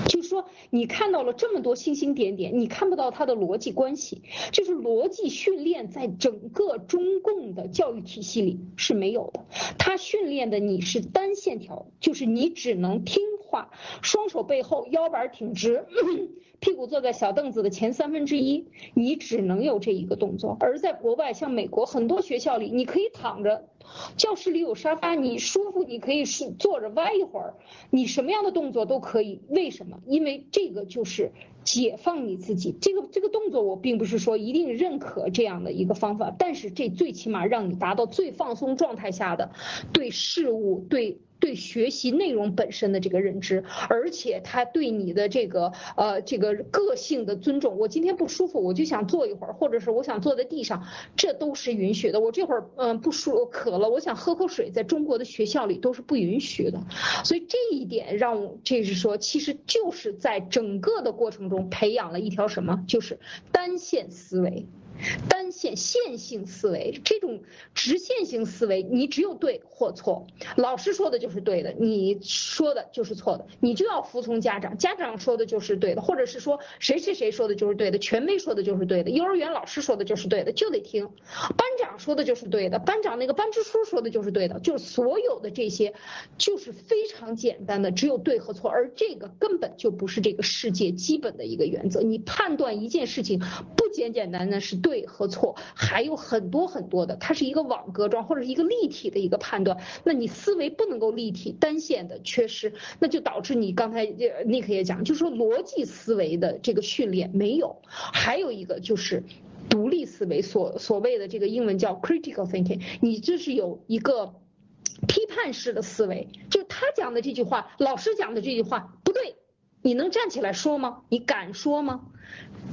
就是说，你看到了这么多星星点点，你看不到它的逻辑关系。就是逻辑训练在整个中共的教育体系里是没有的，它训练的你是单线条，就是你只能听话，双手背后，腰板挺直，屁股坐在小凳子的前三分之一，你只能有这一个动作。而在国外，像美国很多学校里，你可以躺着。教室里有沙发，你舒服，你可以是坐着歪一会儿，你什么样的动作都可以。为什么？因为这个就是解放你自己。这个这个动作，我并不是说一定认可这样的一个方法，但是这最起码让你达到最放松状态下的对事物对。对学习内容本身的这个认知，而且他对你的这个呃这个个性的尊重。我今天不舒服，我就想坐一会儿，或者是我想坐在地上，这都是允许的。我这会儿嗯不舒渴了，我想喝口水，在中国的学校里都是不允许的。所以这一点让我这是说，其实就是在整个的过程中培养了一条什么，就是单线思维。单线线性思维，这种直线型思维，你只有对或错，老师说的就是对的，你说的就是错的，你就要服从家长，家长说的就是对的，或者是说谁谁谁说的就是对的，权威说的就是对的，幼儿园老师说的就是对的，就得听，班长说的就是对的，班长那个班支书说的就是对的，就是所有的这些，就是非常简单的，只有对和错，而这个根本就不是这个世界基本的一个原则，你判断一件事情不简简单单是。对和错还有很多很多的，它是一个网格状或者是一个立体的一个判断。那你思维不能够立体，单线的缺失，那就导致你刚才尼克也讲，就是说逻辑思维的这个训练没有。还有一个就是独立思维，所所谓的这个英文叫 critical thinking，你这是有一个批判式的思维，就他讲的这句话，老师讲的这句话不对，你能站起来说吗？你敢说吗？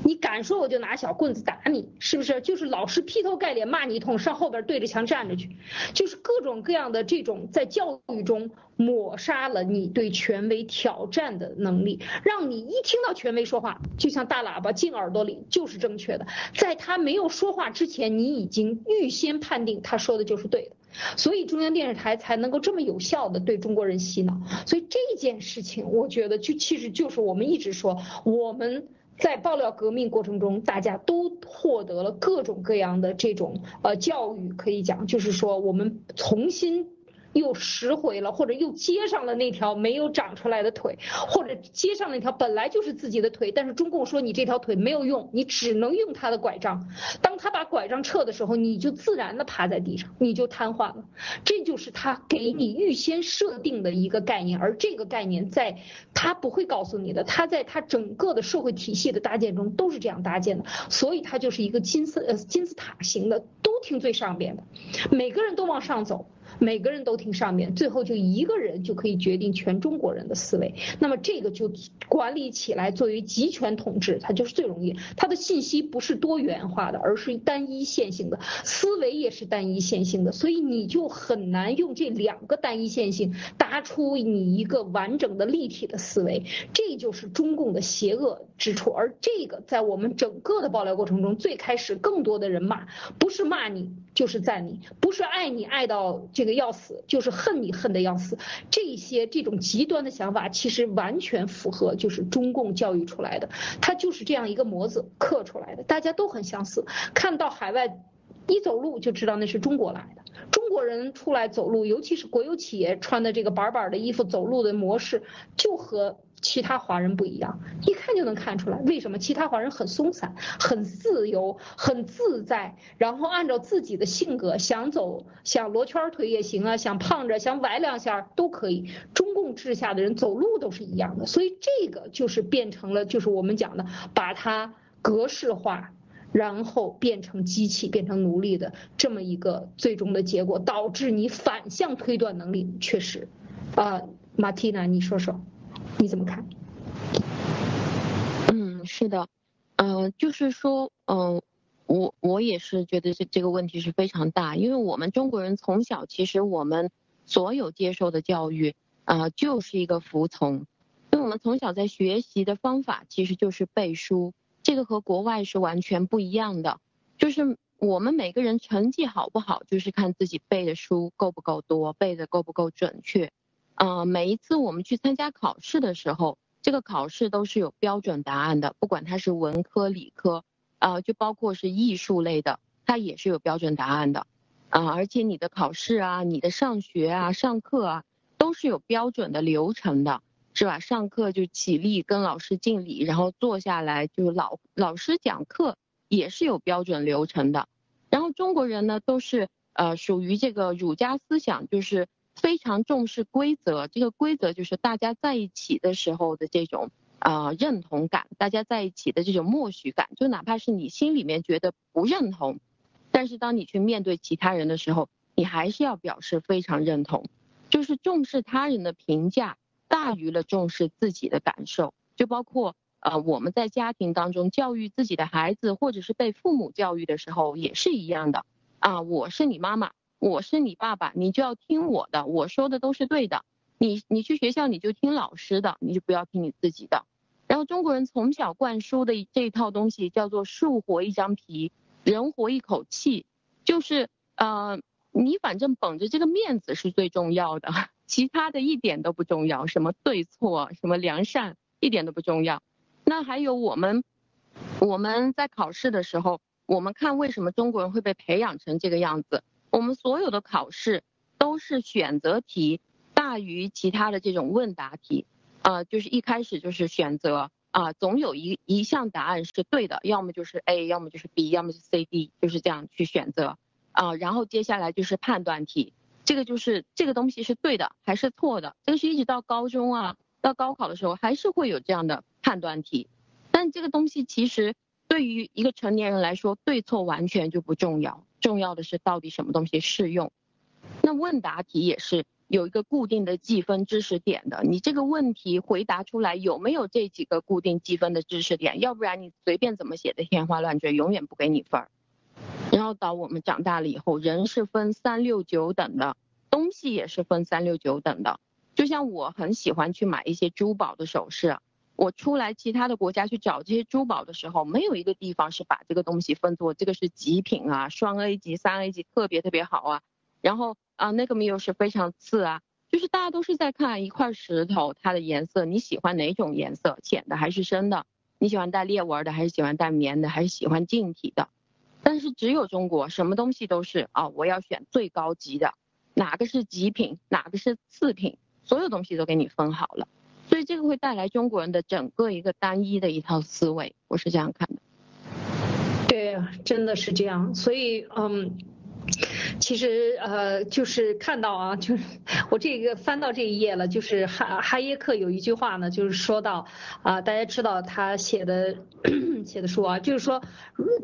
你敢说我就拿小棍子打你，是不是？就是老师劈头盖脸骂你一通，上后边对着墙站着去，就是各种各样的这种在教育中抹杀了你对权威挑战的能力，让你一听到权威说话，就像大喇叭进耳朵里就是正确的，在他没有说话之前，你已经预先判定他说的就是对的，所以中央电视台才能够这么有效的对中国人洗脑。所以这件事情，我觉得就其实就是我们一直说我们。在爆料革命过程中，大家都获得了各种各样的这种呃教育，可以讲就是说我们重新。又拾回了，或者又接上了那条没有长出来的腿，或者接上那条本来就是自己的腿，但是中共说你这条腿没有用，你只能用他的拐杖。当他把拐杖撤的时候，你就自然的趴在地上，你就瘫痪了。这就是他给你预先设定的一个概念，而这个概念在他不会告诉你的，他在他整个的社会体系的搭建中都是这样搭建的，所以它就是一个金字呃金字塔型的，都听最上边的，每个人都往上走。每个人都听上面，最后就一个人就可以决定全中国人的思维。那么这个就管理起来，作为集权统治，它就是最容易。它的信息不是多元化的，而是单一线性的，思维也是单一线性的。所以你就很难用这两个单一线性搭出你一个完整的立体的思维。这就是中共的邪恶之处。而这个在我们整个的爆料过程中，最开始更多的人骂，不是骂你就是赞你，不是爱你爱到就这个。要死就是恨你恨得要死，这些这种极端的想法其实完全符合就是中共教育出来的，它就是这样一个模子刻出来的，大家都很相似。看到海外一走路就知道那是中国来的。中国人出来走路，尤其是国有企业穿的这个板板的衣服，走路的模式就和其他华人不一样，一看就能看出来。为什么？其他华人很松散、很自由、很自在，然后按照自己的性格想走，想罗圈腿也行啊，想胖着、想崴两下都可以。中共治下的人走路都是一样的，所以这个就是变成了，就是我们讲的把它格式化。然后变成机器，变成奴隶的这么一个最终的结果，导致你反向推断能力缺失。啊，马蒂娜，你说说，你怎么看？嗯，是的，嗯，就是说，嗯，我我也是觉得这这个问题是非常大，因为我们中国人从小其实我们所有接受的教育啊，就是一个服从，因为我们从小在学习的方法其实就是背书。这个和国外是完全不一样的，就是我们每个人成绩好不好，就是看自己背的书够不够多，背的够不够准确。呃，每一次我们去参加考试的时候，这个考试都是有标准答案的，不管它是文科、理科，啊，就包括是艺术类的，它也是有标准答案的。啊，而且你的考试啊，你的上学啊、上课啊，都是有标准的流程的。是吧？上课就起立跟老师敬礼，然后坐下来就老老师讲课也是有标准流程的。然后中国人呢都是呃属于这个儒家思想，就是非常重视规则。这个规则就是大家在一起的时候的这种啊认同感，大家在一起的这种默许感。就哪怕是你心里面觉得不认同，但是当你去面对其他人的时候，你还是要表示非常认同，就是重视他人的评价。大于了重视自己的感受，就包括呃我们在家庭当中教育自己的孩子，或者是被父母教育的时候也是一样的啊。我是你妈妈，我是你爸爸，你就要听我的，我说的都是对的。你你去学校你就听老师的，你就不要听你自己的。然后中国人从小灌输的这一套东西叫做树活一张皮，人活一口气，就是呃你反正绷着这个面子是最重要的。其他的一点都不重要，什么对错，什么良善，一点都不重要。那还有我们，我们在考试的时候，我们看为什么中国人会被培养成这个样子？我们所有的考试都是选择题大于其他的这种问答题，啊，就是一开始就是选择啊，总有一一项答案是对的，要么就是 A，要么就是 B，要么是 C、D，就是这样去选择啊，然后接下来就是判断题。这个就是这个东西是对的还是错的？这个是一直到高中啊，到高考的时候还是会有这样的判断题。但这个东西其实对于一个成年人来说，对错完全就不重要，重要的是到底什么东西适用。那问答题也是有一个固定的计分知识点的，你这个问题回答出来有没有这几个固定计分的知识点？要不然你随便怎么写的天花乱坠，永远不给你分儿。然后到我们长大了以后，人是分三六九等的，东西也是分三六九等的。就像我很喜欢去买一些珠宝的首饰，我出来其他的国家去找这些珠宝的时候，没有一个地方是把这个东西分作这个是极品啊，双 A 级、三 A 级特别特别好啊。然后啊那个又是非常次啊，就是大家都是在看一块石头它的颜色，你喜欢哪种颜色，浅的还是深的？你喜欢带裂纹的还是喜欢带棉的，还是喜欢净体的？但是只有中国，什么东西都是啊，我要选最高级的，哪个是极品，哪个是次品，所有东西都给你分好了，所以这个会带来中国人的整个一个单一的一套思维，我是这样看的。对，真的是这样，所以嗯。其实呃，就是看到啊，就是我这个翻到这一页了，就是哈哈耶克有一句话呢，就是说到啊，大家知道他写的 写的书啊，就是说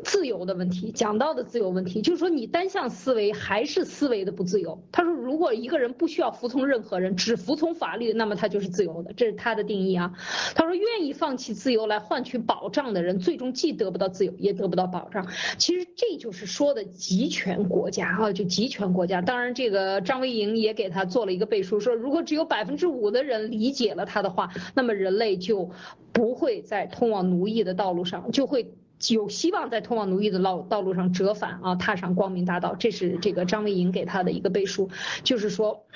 自由的问题，讲到的自由问题，就是说你单向思维还是思维的不自由。他说，如果一个人不需要服从任何人，只服从法律，那么他就是自由的，这是他的定义啊。他说，愿意放弃自由来换取保障的人，最终既得不到自由，也得不到保障。其实这就是说的集权国家啊。就集权国家，当然这个张维迎也给他做了一个背书，说如果只有百分之五的人理解了他的话，那么人类就不会在通往奴役的道路上，就会有希望在通往奴役的道道路上折返啊，踏上光明大道。这是这个张维迎给他的一个背书，就是说，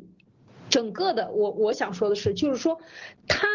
整个的我我想说的是，就是说他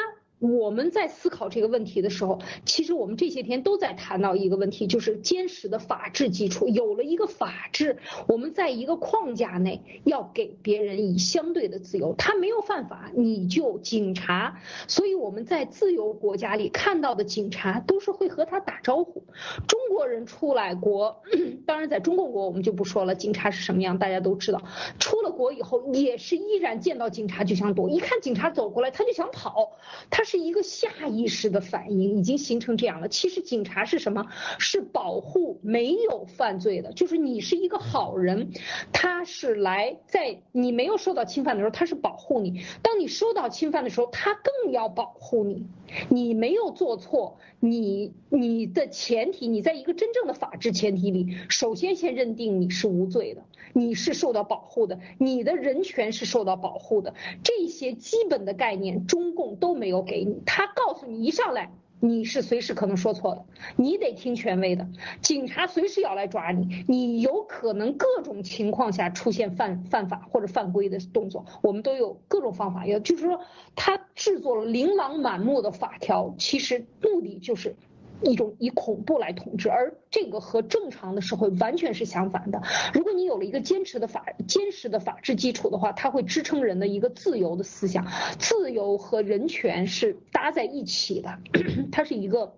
我们在思考这个问题的时候，其实我们这些天都在谈到一个问题，就是坚实的法治基础。有了一个法治，我们在一个框架内要给别人以相对的自由。他没有犯法，你就警察。所以我们在自由国家里看到的警察都是会和他打招呼。中国人出来国，当然在中国国我们就不说了，警察是什么样大家都知道。出了国以后也是依然见到警察就想躲，一看警察走过来他就想跑，他是。是一个下意识的反应，已经形成这样了。其实警察是什么？是保护没有犯罪的，就是你是一个好人，他是来在你没有受到侵犯的时候，他是保护你；当你受到侵犯的时候，他更要保护你。你没有做错，你你的前提，你在一个真正的法治前提里，首先先认定你是无罪的，你是受到保护的，你的人权是受到保护的，这些基本的概念，中共都没有给你。他告诉你一上来。你是随时可能说错的，你得听权威的。警察随时要来抓你，你有可能各种情况下出现犯犯法或者犯规的动作，我们都有各种方法。也就是说，他制作了琳琅满目的法条，其实目的就是。一种以恐怖来统治，而这个和正常的社会完全是相反的。如果你有了一个坚持的法、坚实的法治基础的话，它会支撑人的一个自由的思想。自由和人权是搭在一起的，它是一个。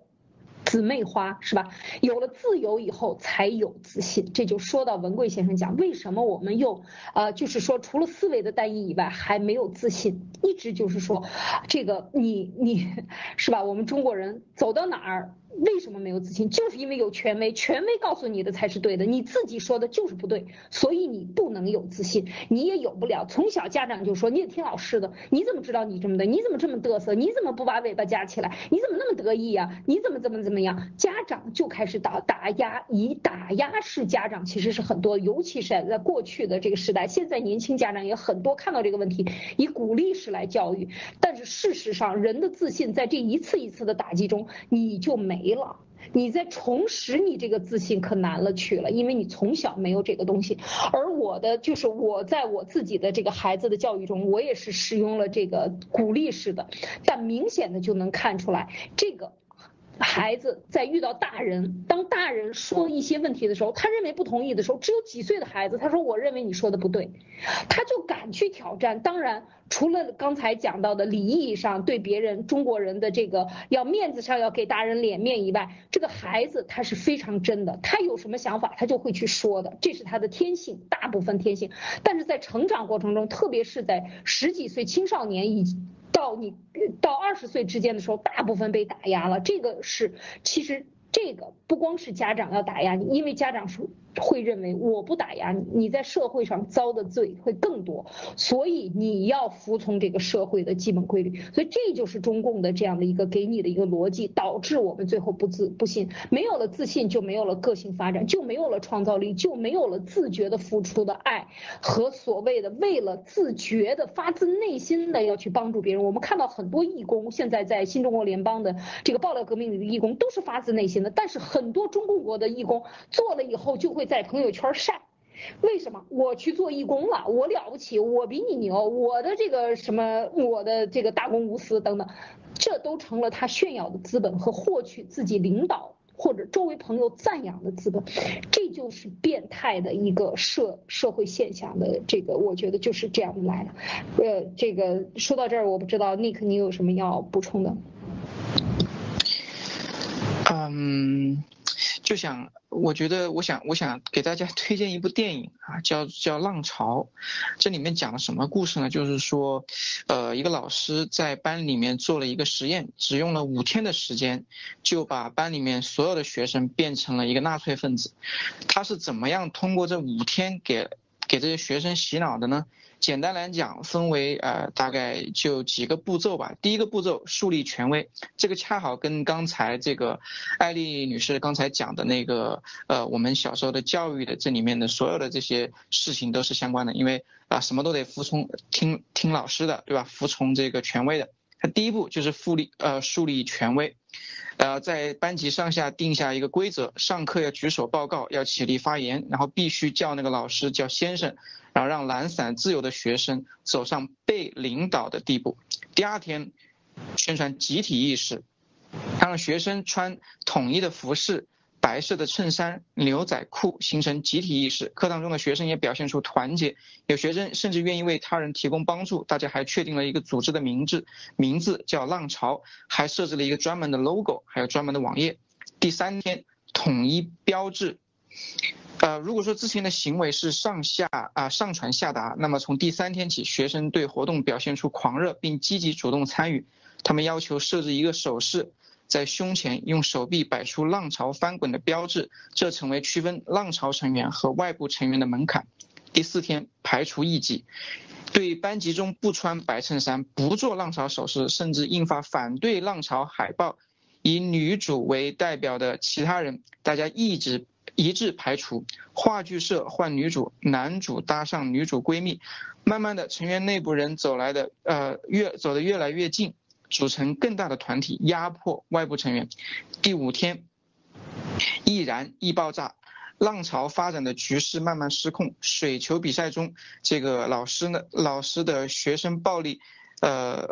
姊妹花是吧？有了自由以后才有自信，这就说到文贵先生讲，为什么我们又呃，就是说除了思维的单一以外还没有自信，一直就是说，这个你你 是吧？我们中国人走到哪儿为什么没有自信？就是因为有权威，权威告诉你的才是对的，你自己说的就是不对，所以你不能有自信，你也有不了。从小家长就说你也听老师的，你怎么知道你这么的？你怎么这么嘚瑟？你怎么不把尾巴夹起来？你怎么那么得意呀？你怎么怎么？怎么样？家长就开始打打压，以打压式家长其实是很多，尤其是在过去的这个时代，现在年轻家长也很多看到这个问题，以鼓励式来教育。但是事实上，人的自信在这一次一次的打击中，你就没没了。你在重拾你这个自信可难了去了，因为你从小没有这个东西。而我的就是我在我自己的这个孩子的教育中，我也是使用了这个鼓励式的，但明显的就能看出来这个。孩子在遇到大人，当大人说一些问题的时候，他认为不同意的时候，只有几岁的孩子，他说我认为你说的不对，他就敢去挑战。当然，除了刚才讲到的礼仪上对别人中国人的这个要面子上要给大人脸面以外，这个孩子他是非常真的，他有什么想法他就会去说的，这是他的天性，大部分天性。但是在成长过程中，特别是在十几岁青少年以。到你到二十岁之间的时候，大部分被打压了。这个是其实这个不光是家长要打压你，因为家长是。会认为我不打压你，你在社会上遭的罪会更多，所以你要服从这个社会的基本规律。所以这就是中共的这样的一个给你的一个逻辑，导致我们最后不自不信，没有了自信就没有了个性发展，就没有了创造力，就没有了自觉的付出的爱和所谓的为了自觉的发自内心的要去帮助别人。我们看到很多义工现在在新中国联邦的这个爆料革命里的义工都是发自内心的，但是很多中共国的义工做了以后就会。在朋友圈晒，为什么我去做义工了？我了不起，我比你牛，我的这个什么，我的这个大公无私等等，这都成了他炫耀的资本和获取自己领导或者周围朋友赞扬的资本，这就是变态的一个社社会现象的这个，我觉得就是这样来的。呃，这个说到这儿，我不知道 Nick 你有什么要补充的？嗯。就想，我觉得，我想，我想给大家 推荐一部电影啊，叫叫《浪潮》。这里面讲了什么故事呢？就是说，呃，一个老师在班里面做了一个实验，只用了五天的时间，就把班里面所有的学生变成了一个纳粹分子。他是怎么样通过这五天给给这些学生洗脑的呢？简单来讲，分为呃大概就几个步骤吧。第一个步骤，树立权威，这个恰好跟刚才这个艾丽女士刚才讲的那个呃我们小时候的教育的这里面的所有的这些事情都是相关的，因为啊什么都得服从听听老师的，对吧？服从这个权威的。他第一步就是树立呃树立权威，呃在班级上下定下一个规则，上课要举手报告，要起立发言，然后必须叫那个老师叫先生。然后让懒散自由的学生走上被领导的地步。第二天，宣传集体意识，让学生穿统一的服饰。白色的衬衫、牛仔裤，形成集体意识。课堂中的学生也表现出团结，有学生甚至愿意为他人提供帮助。大家还确定了一个组织的名字，名字叫浪潮，还设置了一个专门的 logo，还有专门的网页。第三天，统一标志。呃，如果说之前的行为是上下啊上传下达，那么从第三天起，学生对活动表现出狂热，并积极主动参与。他们要求设置一个手势。在胸前用手臂摆出浪潮翻滚的标志，这成为区分浪潮成员和外部成员的门槛。第四天，排除异己，对班级中不穿白衬衫、不做浪潮手势，甚至印发反对浪潮海报，以女主为代表的其他人，大家一直一致排除。话剧社换女主，男主搭上女主闺蜜，慢慢的，成员内部人走来的，呃，越走得越来越近。组成更大的团体压迫外部成员。第五天，易燃易爆炸，浪潮发展的局势慢慢失控。水球比赛中，这个老师呢，老师的学生暴力，呃，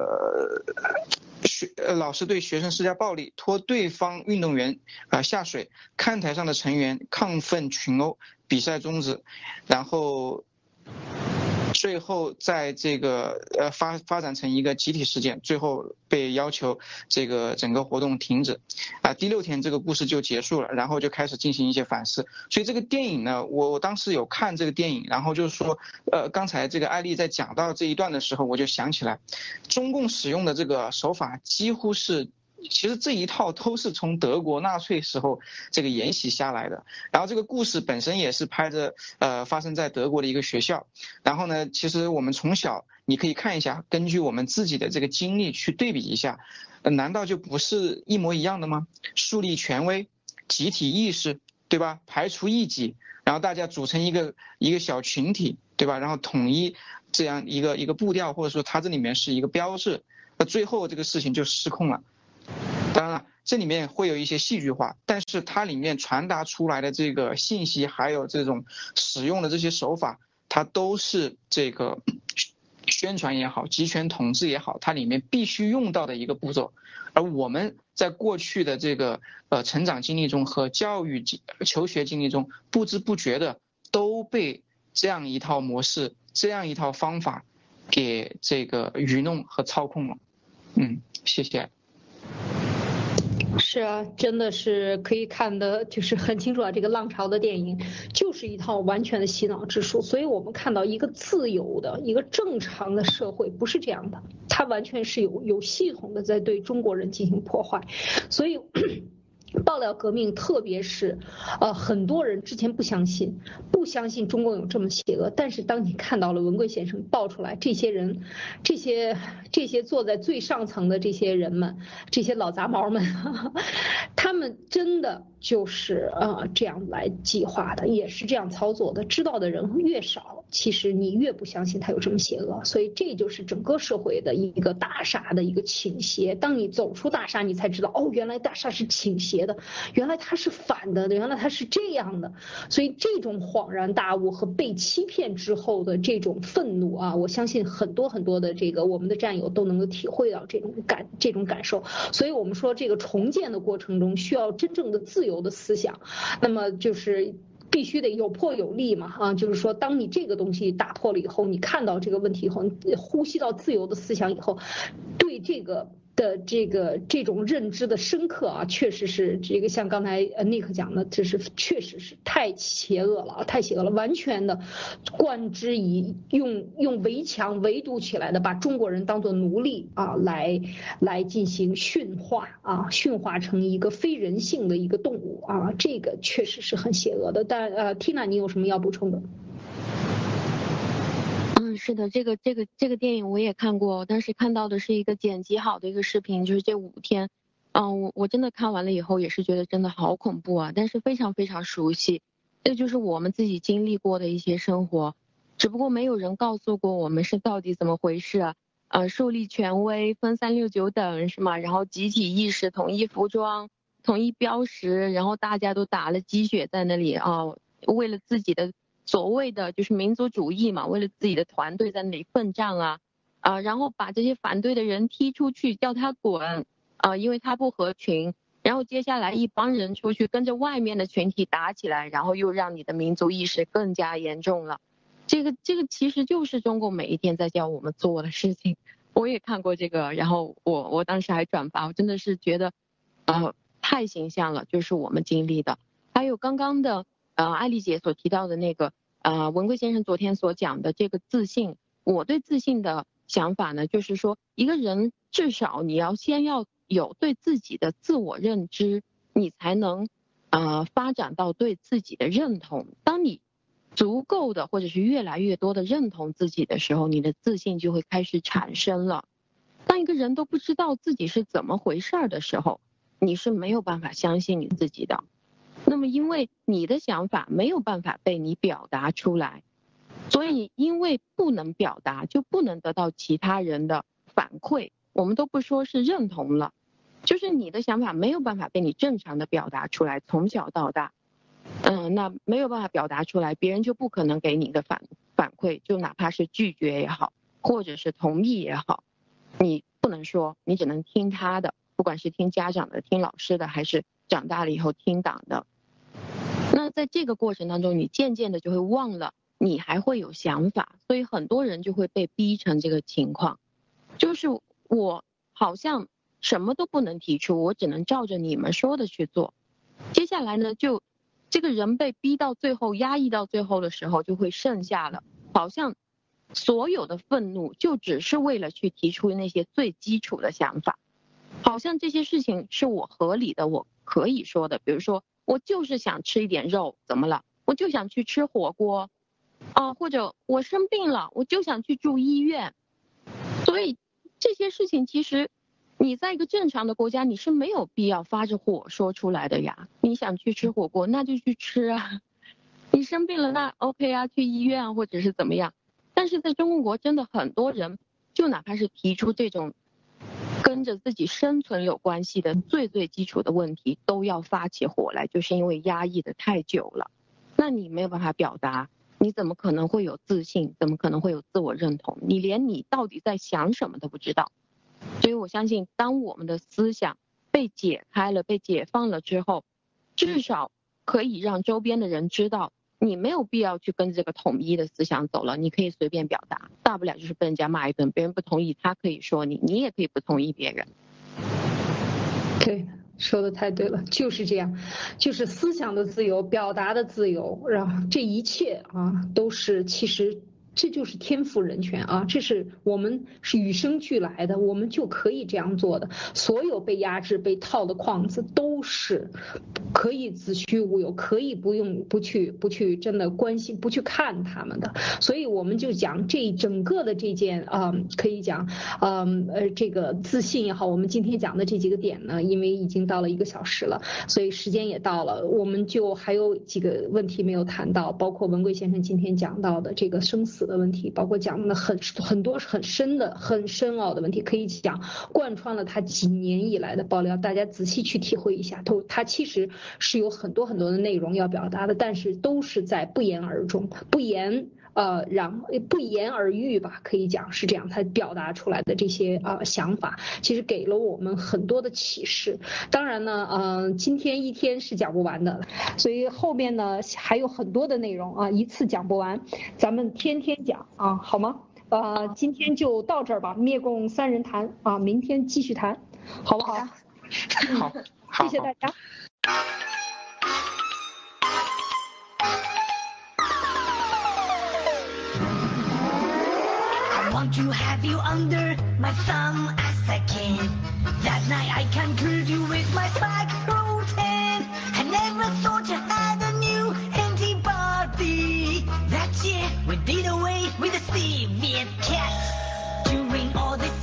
学老师对学生施加暴力，拖对方运动员啊下水。看台上的成员亢奋群殴，比赛终止，然后。最后，在这个呃发发展成一个集体事件，最后被要求这个整个活动停止，啊，第六天这个故事就结束了，然后就开始进行一些反思。所以这个电影呢，我我当时有看这个电影，然后就是说，呃，刚才这个艾丽在讲到这一段的时候，我就想起来，中共使用的这个手法几乎是。其实这一套都是从德国纳粹时候这个沿袭下来的，然后这个故事本身也是拍着呃发生在德国的一个学校，然后呢，其实我们从小你可以看一下，根据我们自己的这个经历去对比一下，难道就不是一模一样的吗？树立权威，集体意识，对吧？排除异己，然后大家组成一个一个小群体，对吧？然后统一这样一个一个步调，或者说它这里面是一个标志，那最后这个事情就失控了。当然了，这里面会有一些戏剧化，但是它里面传达出来的这个信息，还有这种使用的这些手法，它都是这个宣传也好，集权统治也好，它里面必须用到的一个步骤。而我们在过去的这个呃成长经历中和教育求学经历中，不知不觉的都被这样一套模式、这样一套方法给这个愚弄和操控了。嗯，谢谢。是啊，真的是可以看的，就是很清楚啊。这个浪潮的电影就是一套完全的洗脑之术，所以我们看到一个自由的一个正常的社会不是这样的，它完全是有有系统的在对中国人进行破坏，所以。爆料革命，特别是，呃，很多人之前不相信，不相信中共有这么邪恶。但是当你看到了文贵先生爆出来，这些人，这些这些坐在最上层的这些人们，这些老杂毛们，他们真的就是呃这样来计划的，也是这样操作的。知道的人越少，其实你越不相信他有这么邪恶。所以这就是整个社会的一个大厦的一个倾斜。当你走出大厦，你才知道，哦，原来大厦是倾斜。的，原来他是反的，原来他是这样的，所以这种恍然大悟和被欺骗之后的这种愤怒啊，我相信很多很多的这个我们的战友都能够体会到这种感这种感受。所以我们说这个重建的过程中需要真正的自由的思想，那么就是必须得有破有立嘛啊，就是说当你这个东西打破了以后，你看到这个问题以后，你呼吸到自由的思想以后，对这个。的这个这种认知的深刻啊，确实是这个像刚才呃尼克讲的，这是确实是太邪恶了啊，太邪恶了，完全的贯之以用用围墙围堵起来的，把中国人当做奴隶啊，来来进行驯化啊，驯化成一个非人性的一个动物啊，这个确实是很邪恶的。但呃，Tina，你有什么要补充的？是的，这个这个这个电影我也看过，但是看到的是一个剪辑好的一个视频，就是这五天，嗯，我我真的看完了以后也是觉得真的好恐怖啊，但是非常非常熟悉，这就是我们自己经历过的一些生活，只不过没有人告诉过我们是到底怎么回事，呃，树立权威，分三六九等是吗？然后集体意识，统一服装，统一标识，然后大家都打了鸡血在那里啊，为了自己的。所谓的就是民族主义嘛，为了自己的团队在那里奋战啊，啊，然后把这些反对的人踢出去，叫他滚，啊，因为他不合群。然后接下来一帮人出去跟着外面的群体打起来，然后又让你的民族意识更加严重了。这个这个其实就是中共每一天在教我们做的事情。我也看过这个，然后我我当时还转发，我真的是觉得，呃，太形象了，就是我们经历的。还有刚刚的呃艾丽姐所提到的那个呃文贵先生昨天所讲的这个自信，我对自信的想法呢，就是说一个人至少你要先要有对自己的自我认知，你才能呃发展到对自己的认同。当你足够的或者是越来越多的认同自己的时候，你的自信就会开始产生了。当一个人都不知道自己是怎么回事儿的时候，你是没有办法相信你自己的。那么，因为你的想法没有办法被你表达出来，所以因为不能表达，就不能得到其他人的反馈。我们都不说是认同了，就是你的想法没有办法被你正常的表达出来。从小到大。嗯，那没有办法表达出来，别人就不可能给你的反反馈，就哪怕是拒绝也好，或者是同意也好，你不能说，你只能听他的，不管是听家长的、听老师的，还是长大了以后听党的。在这个过程当中，你渐渐的就会忘了你还会有想法，所以很多人就会被逼成这个情况，就是我好像什么都不能提出，我只能照着你们说的去做。接下来呢，就。这个人被逼到最后，压抑到最后的时候，就会剩下了，好像所有的愤怒就只是为了去提出那些最基础的想法，好像这些事情是我合理的，我可以说的。比如说，我就是想吃一点肉，怎么了？我就想去吃火锅，啊，或者我生病了，我就想去住医院。所以这些事情其实。你在一个正常的国家，你是没有必要发着火说出来的呀。你想去吃火锅，那就去吃啊。你生病了，那 OK 啊，去医院或者是怎么样。但是在中国，真的很多人，就哪怕是提出这种跟着自己生存有关系的最最基础的问题，都要发起火来，就是因为压抑的太久了。那你没有办法表达，你怎么可能会有自信？怎么可能会有自我认同？你连你到底在想什么都不知道。所以我相信，当我们的思想被解开了、被解放了之后，至少可以让周边的人知道，你没有必要去跟这个统一的思想走了，你可以随便表达，大不了就是被人家骂一顿，别人不同意，他可以说你，你也可以不同意别人。对，说的太对了，就是这样，就是思想的自由、表达的自由，然后这一切啊，都是其实。这就是天赋人权啊！这是我们是与生俱来的，我们就可以这样做的。所有被压制、被套的框子都是可以子虚乌有，可以不用不去不去真的关心、不去看他们的。所以我们就讲这整个的这件啊，可以讲，嗯呃，这个自信也好，我们今天讲的这几个点呢，因为已经到了一个小时了，所以时间也到了，我们就还有几个问题没有谈到，包括文贵先生今天讲到的这个生死。的问题，包括讲的很很多很深的、很深奥的问题，可以讲贯穿了他几年以来的爆料，大家仔细去体会一下，都他其实是有很多很多的内容要表达的，但是都是在不言而终，不言。呃，然不言而喻吧，可以讲是这样，他表达出来的这些啊想法，其实给了我们很多的启示。当然呢，嗯，今天一天是讲不完的，所以后面呢还有很多的内容啊，一次讲不完，咱们天天讲啊，好吗？呃，今天就到这儿吧，灭共三人谈啊，明天继续谈，好不好？好，谢谢大家。To have you under my thumb as a kid. That night I prove you with my back routine. I never thought you had a new antibody. That year we did away with the Soviet cat. During all these